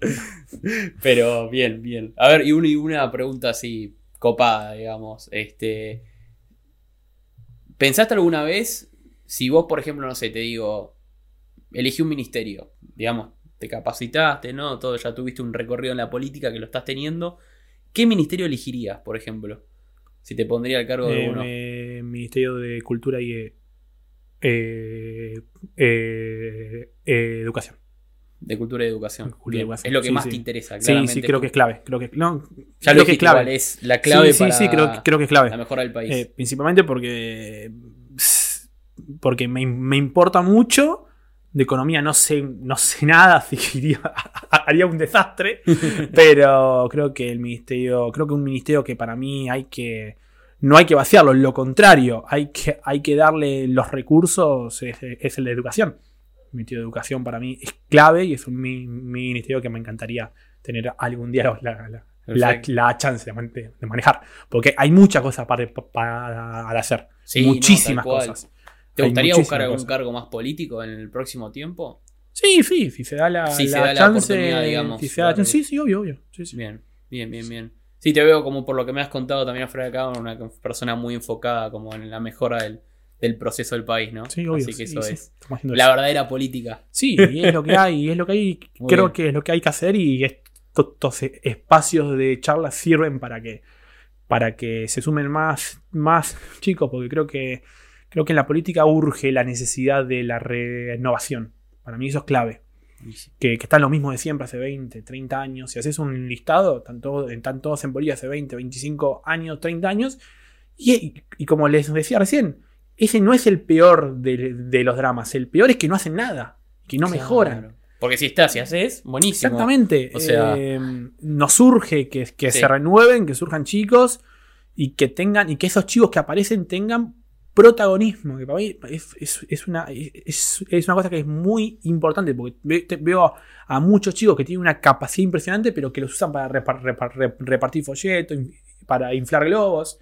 Pero bien, bien. A ver, y una, y una pregunta así copada, digamos. Este. ¿Pensaste alguna vez, si vos, por ejemplo, no sé, te digo, elegí un ministerio, digamos, te capacitaste, ¿no? Todo, ya tuviste un recorrido en la política que lo estás teniendo. ¿Qué ministerio elegirías, por ejemplo? Si te pondría al cargo de Eh, uno. Ministerio de Cultura y eh, eh, Educación. De cultura y educación. Cultura y educación, Es lo que sí, más sí. te interesa, Sí, claramente. sí, creo que es clave. Creo que, no, Ya creo lo que es clave. es la clave sí, sí, para sí, creo, creo que es clave. la mejora del país. Principalmente porque, porque me, me importa mucho. De economía no sé, no sé nada, así que iría- haría un desastre. pero creo que el ministerio, creo que un ministerio que para mí hay que. No hay que vaciarlo, lo contrario, hay que, hay que darle los recursos, es, es el de educación. El ministerio de educación para mí es clave y es un mi, mi ministerio que me encantaría tener algún día la, la- la- chance de, man- de manejar. Porque hay muchas cosas para, para hacer. Sí, muchísimas cosas. ¿Te gustaría buscar algún cosas. cargo más político en el próximo tiempo? Sí, sí, si se da la, Si se da la chance. oportunidad, digamos, si se da la claro. chance, sí, sí, obvio, obvio. Sí, sí. Bien, bien, bien, bien. Sí, te veo como por lo que me has contado también afuera de acá, una persona muy enfocada como en la mejora del, del proceso del país, ¿no? Sí, obvio. Así que eso sí, es la eso. verdadera política. Sí, y es lo que hay, y es lo que hay. Muy creo bien. que es lo que hay que hacer y estos, estos espacios de charla sirven para que, para que se sumen más, más chicos, porque creo que, creo que en la política urge la necesidad de la renovación. Para mí eso es clave. que, que están lo mismo de siempre, hace 20, 30 años. Si haces un listado, están todos, están todos en Bolivia hace 20, 25 años, 30 años. Y, como les decía recién, ese no es el peor de, de los dramas. El peor es que no hacen nada, que no Claro. mejoran. Porque si estás y haces, buenísimo. Exactamente. O sea- Eh, nos surge que, que Sí. se renueven, que surjan chicos y que tengan, y que esos chicos que aparecen tengan protagonismo. Que para mí es, es- es una, es, es una cosa que es muy importante. Porque ve- te- veo a, muchos chicos que tienen una capacidad impresionante, pero que los usan para repar- repar- rep- repartir folletos, para inflar globos.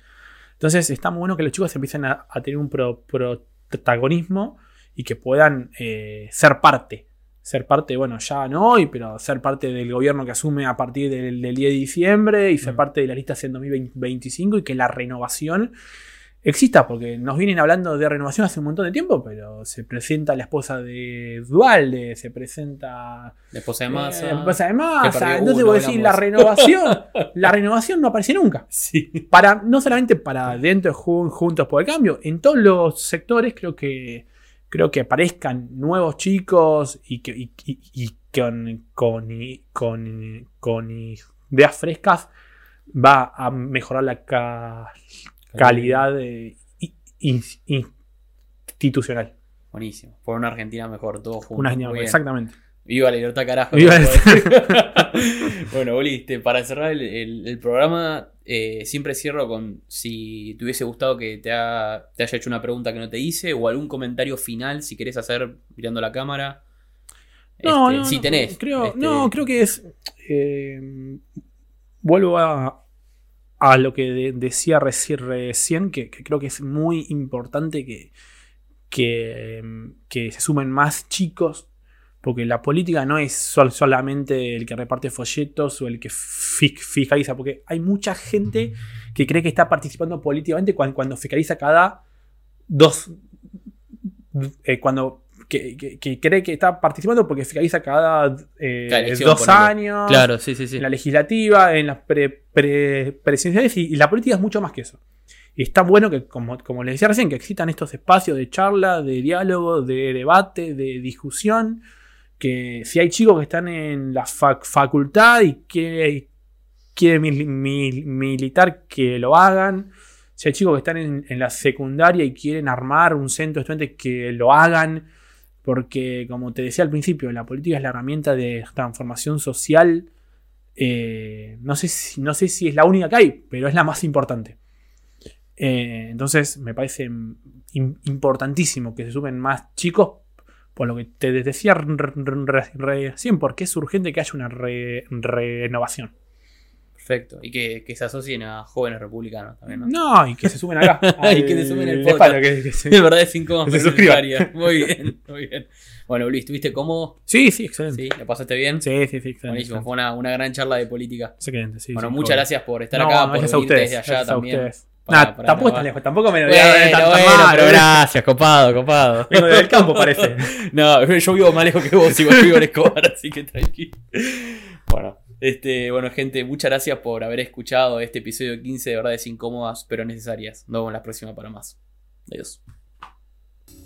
Entonces está muy bueno que los chicos empiecen a, a tener un pro- protagonismo y que puedan eh, ser parte. Ser parte, bueno, ya no hoy, pero ser parte del gobierno que asume a partir del, del 10 de diciembre y ser Mm. parte de las listas en 2025 y que la renovación exista, porque nos vienen hablando de renovación hace un montón de tiempo, pero se presenta la esposa de Dualde, se presenta La esposa de eh, masa. la esposa de Massa, entonces uno, vos decís, la renovación, la renovación no aparece nunca Sí. para no solamente para dentro de Jun- Juntos por el Cambio, en todos los sectores creo que creo que aparezcan nuevos chicos y que y, y- y con, con, con, con ideas frescas va a mejorar la calidad de- i- in- institucional. Buenísimo. Por una Argentina mejor, todos juntos. Una- Muy bien. exactamente. Viva la libertad, carajo. Viva bueno, Boli, este, para cerrar el, el- el programa, eh, siempre cierro con si te hubiese gustado que te, ha- te haya hecho una pregunta que no te hice o algún comentario final, si querés hacer mirando la cámara. No, Este, no, si tenés. Creo, este, No, creo que es. eh, vuelvo a, a lo que de- decía reci- recién, que, que creo que es muy importante que, em, que se sumen más chicos. Porque la política no es sol- solamente el que reparte folletos o el que fi- fiscaliza. Porque hay mucha gente que cree que está participando políticamente cuando, cuando fiscaliza cada dos. eh, cuando que, que- que cree que está participando porque fiscaliza cada eh, Cada elección, dos ponele. años. Claro, sí, sí, sí. En la legislativa, en las pre- pre- presidenciales y, y la política es mucho más que eso. Y está bueno que, como, como les decía recién, que existan estos espacios de charla, de diálogo, de debate, de discusión. Que si hay chicos que están en la fac- facultad y que quieren mil- mil- militar, que lo hagan. Si hay chicos que están en, en la secundaria y quieren armar un centro de estudiantes, que lo hagan. Porque, como te decía al principio, la política es la herramienta de transformación social. eh, no, sé si, no sé si es la única que hay, pero es la más importante. Eh, entonces, me parece im- importantísimo que se sumen más chicos. Por lo que te decía re- re- re- recién, porque es urgente que haya una re- renovación. Perfecto. Y que, que se asocien a jóvenes republicanos también, ¿no? No, y que se sumen acá. Y que se sumen al podcast. que- que se- De verdad es incómodo. Se suscriban. Muy bien, muy bien. Bueno, Luis, ¿estuviste cómodo? Sí, sí, excelente. ¿Sí? ¿La pasaste bien? Sí, sí, sí, excelente. Buenísimo. Fue una, una gran charla de política. Excelente, sí, bueno, sí, muchas gracias por estar No, acá, por gracias a venir ustedes. desde allá a también. ustedes. para- Nah, para tampoco, tan lejos, tampoco me lo Bueno, voy a tan- tan bueno, mal, pero ¿eh? gracias, copado, copado. Vengo del campo, parece. No, yo vivo más lejos que vos, igual vivo en Escobar, así que tranquilo. Bueno, este, bueno, gente, muchas gracias por haber escuchado este episodio 15 de verdades incómodas pero necesarias. Nos vemos la próxima para más. Adiós.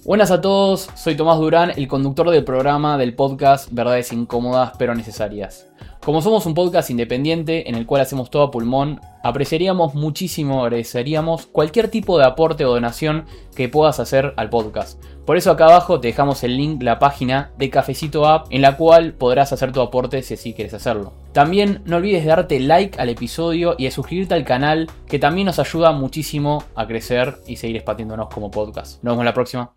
Buenas a todos, soy Tomás Durán, el conductor del programa del podcast Verdades incómodas pero necesarias. Como somos un podcast independiente en el cual hacemos todo a pulmón, apreciaríamos muchísimo, agradeceríamos cualquier tipo de aporte o donación que puedas hacer al podcast. Por eso acá abajo te dejamos el link, la página de Cafecito App, en la cual podrás hacer tu aporte si así quieres hacerlo. También no olvides de darte like al episodio y de suscribirte al canal, que también nos ayuda muchísimo a crecer y seguir expandiéndonos como podcast. Nos vemos la próxima.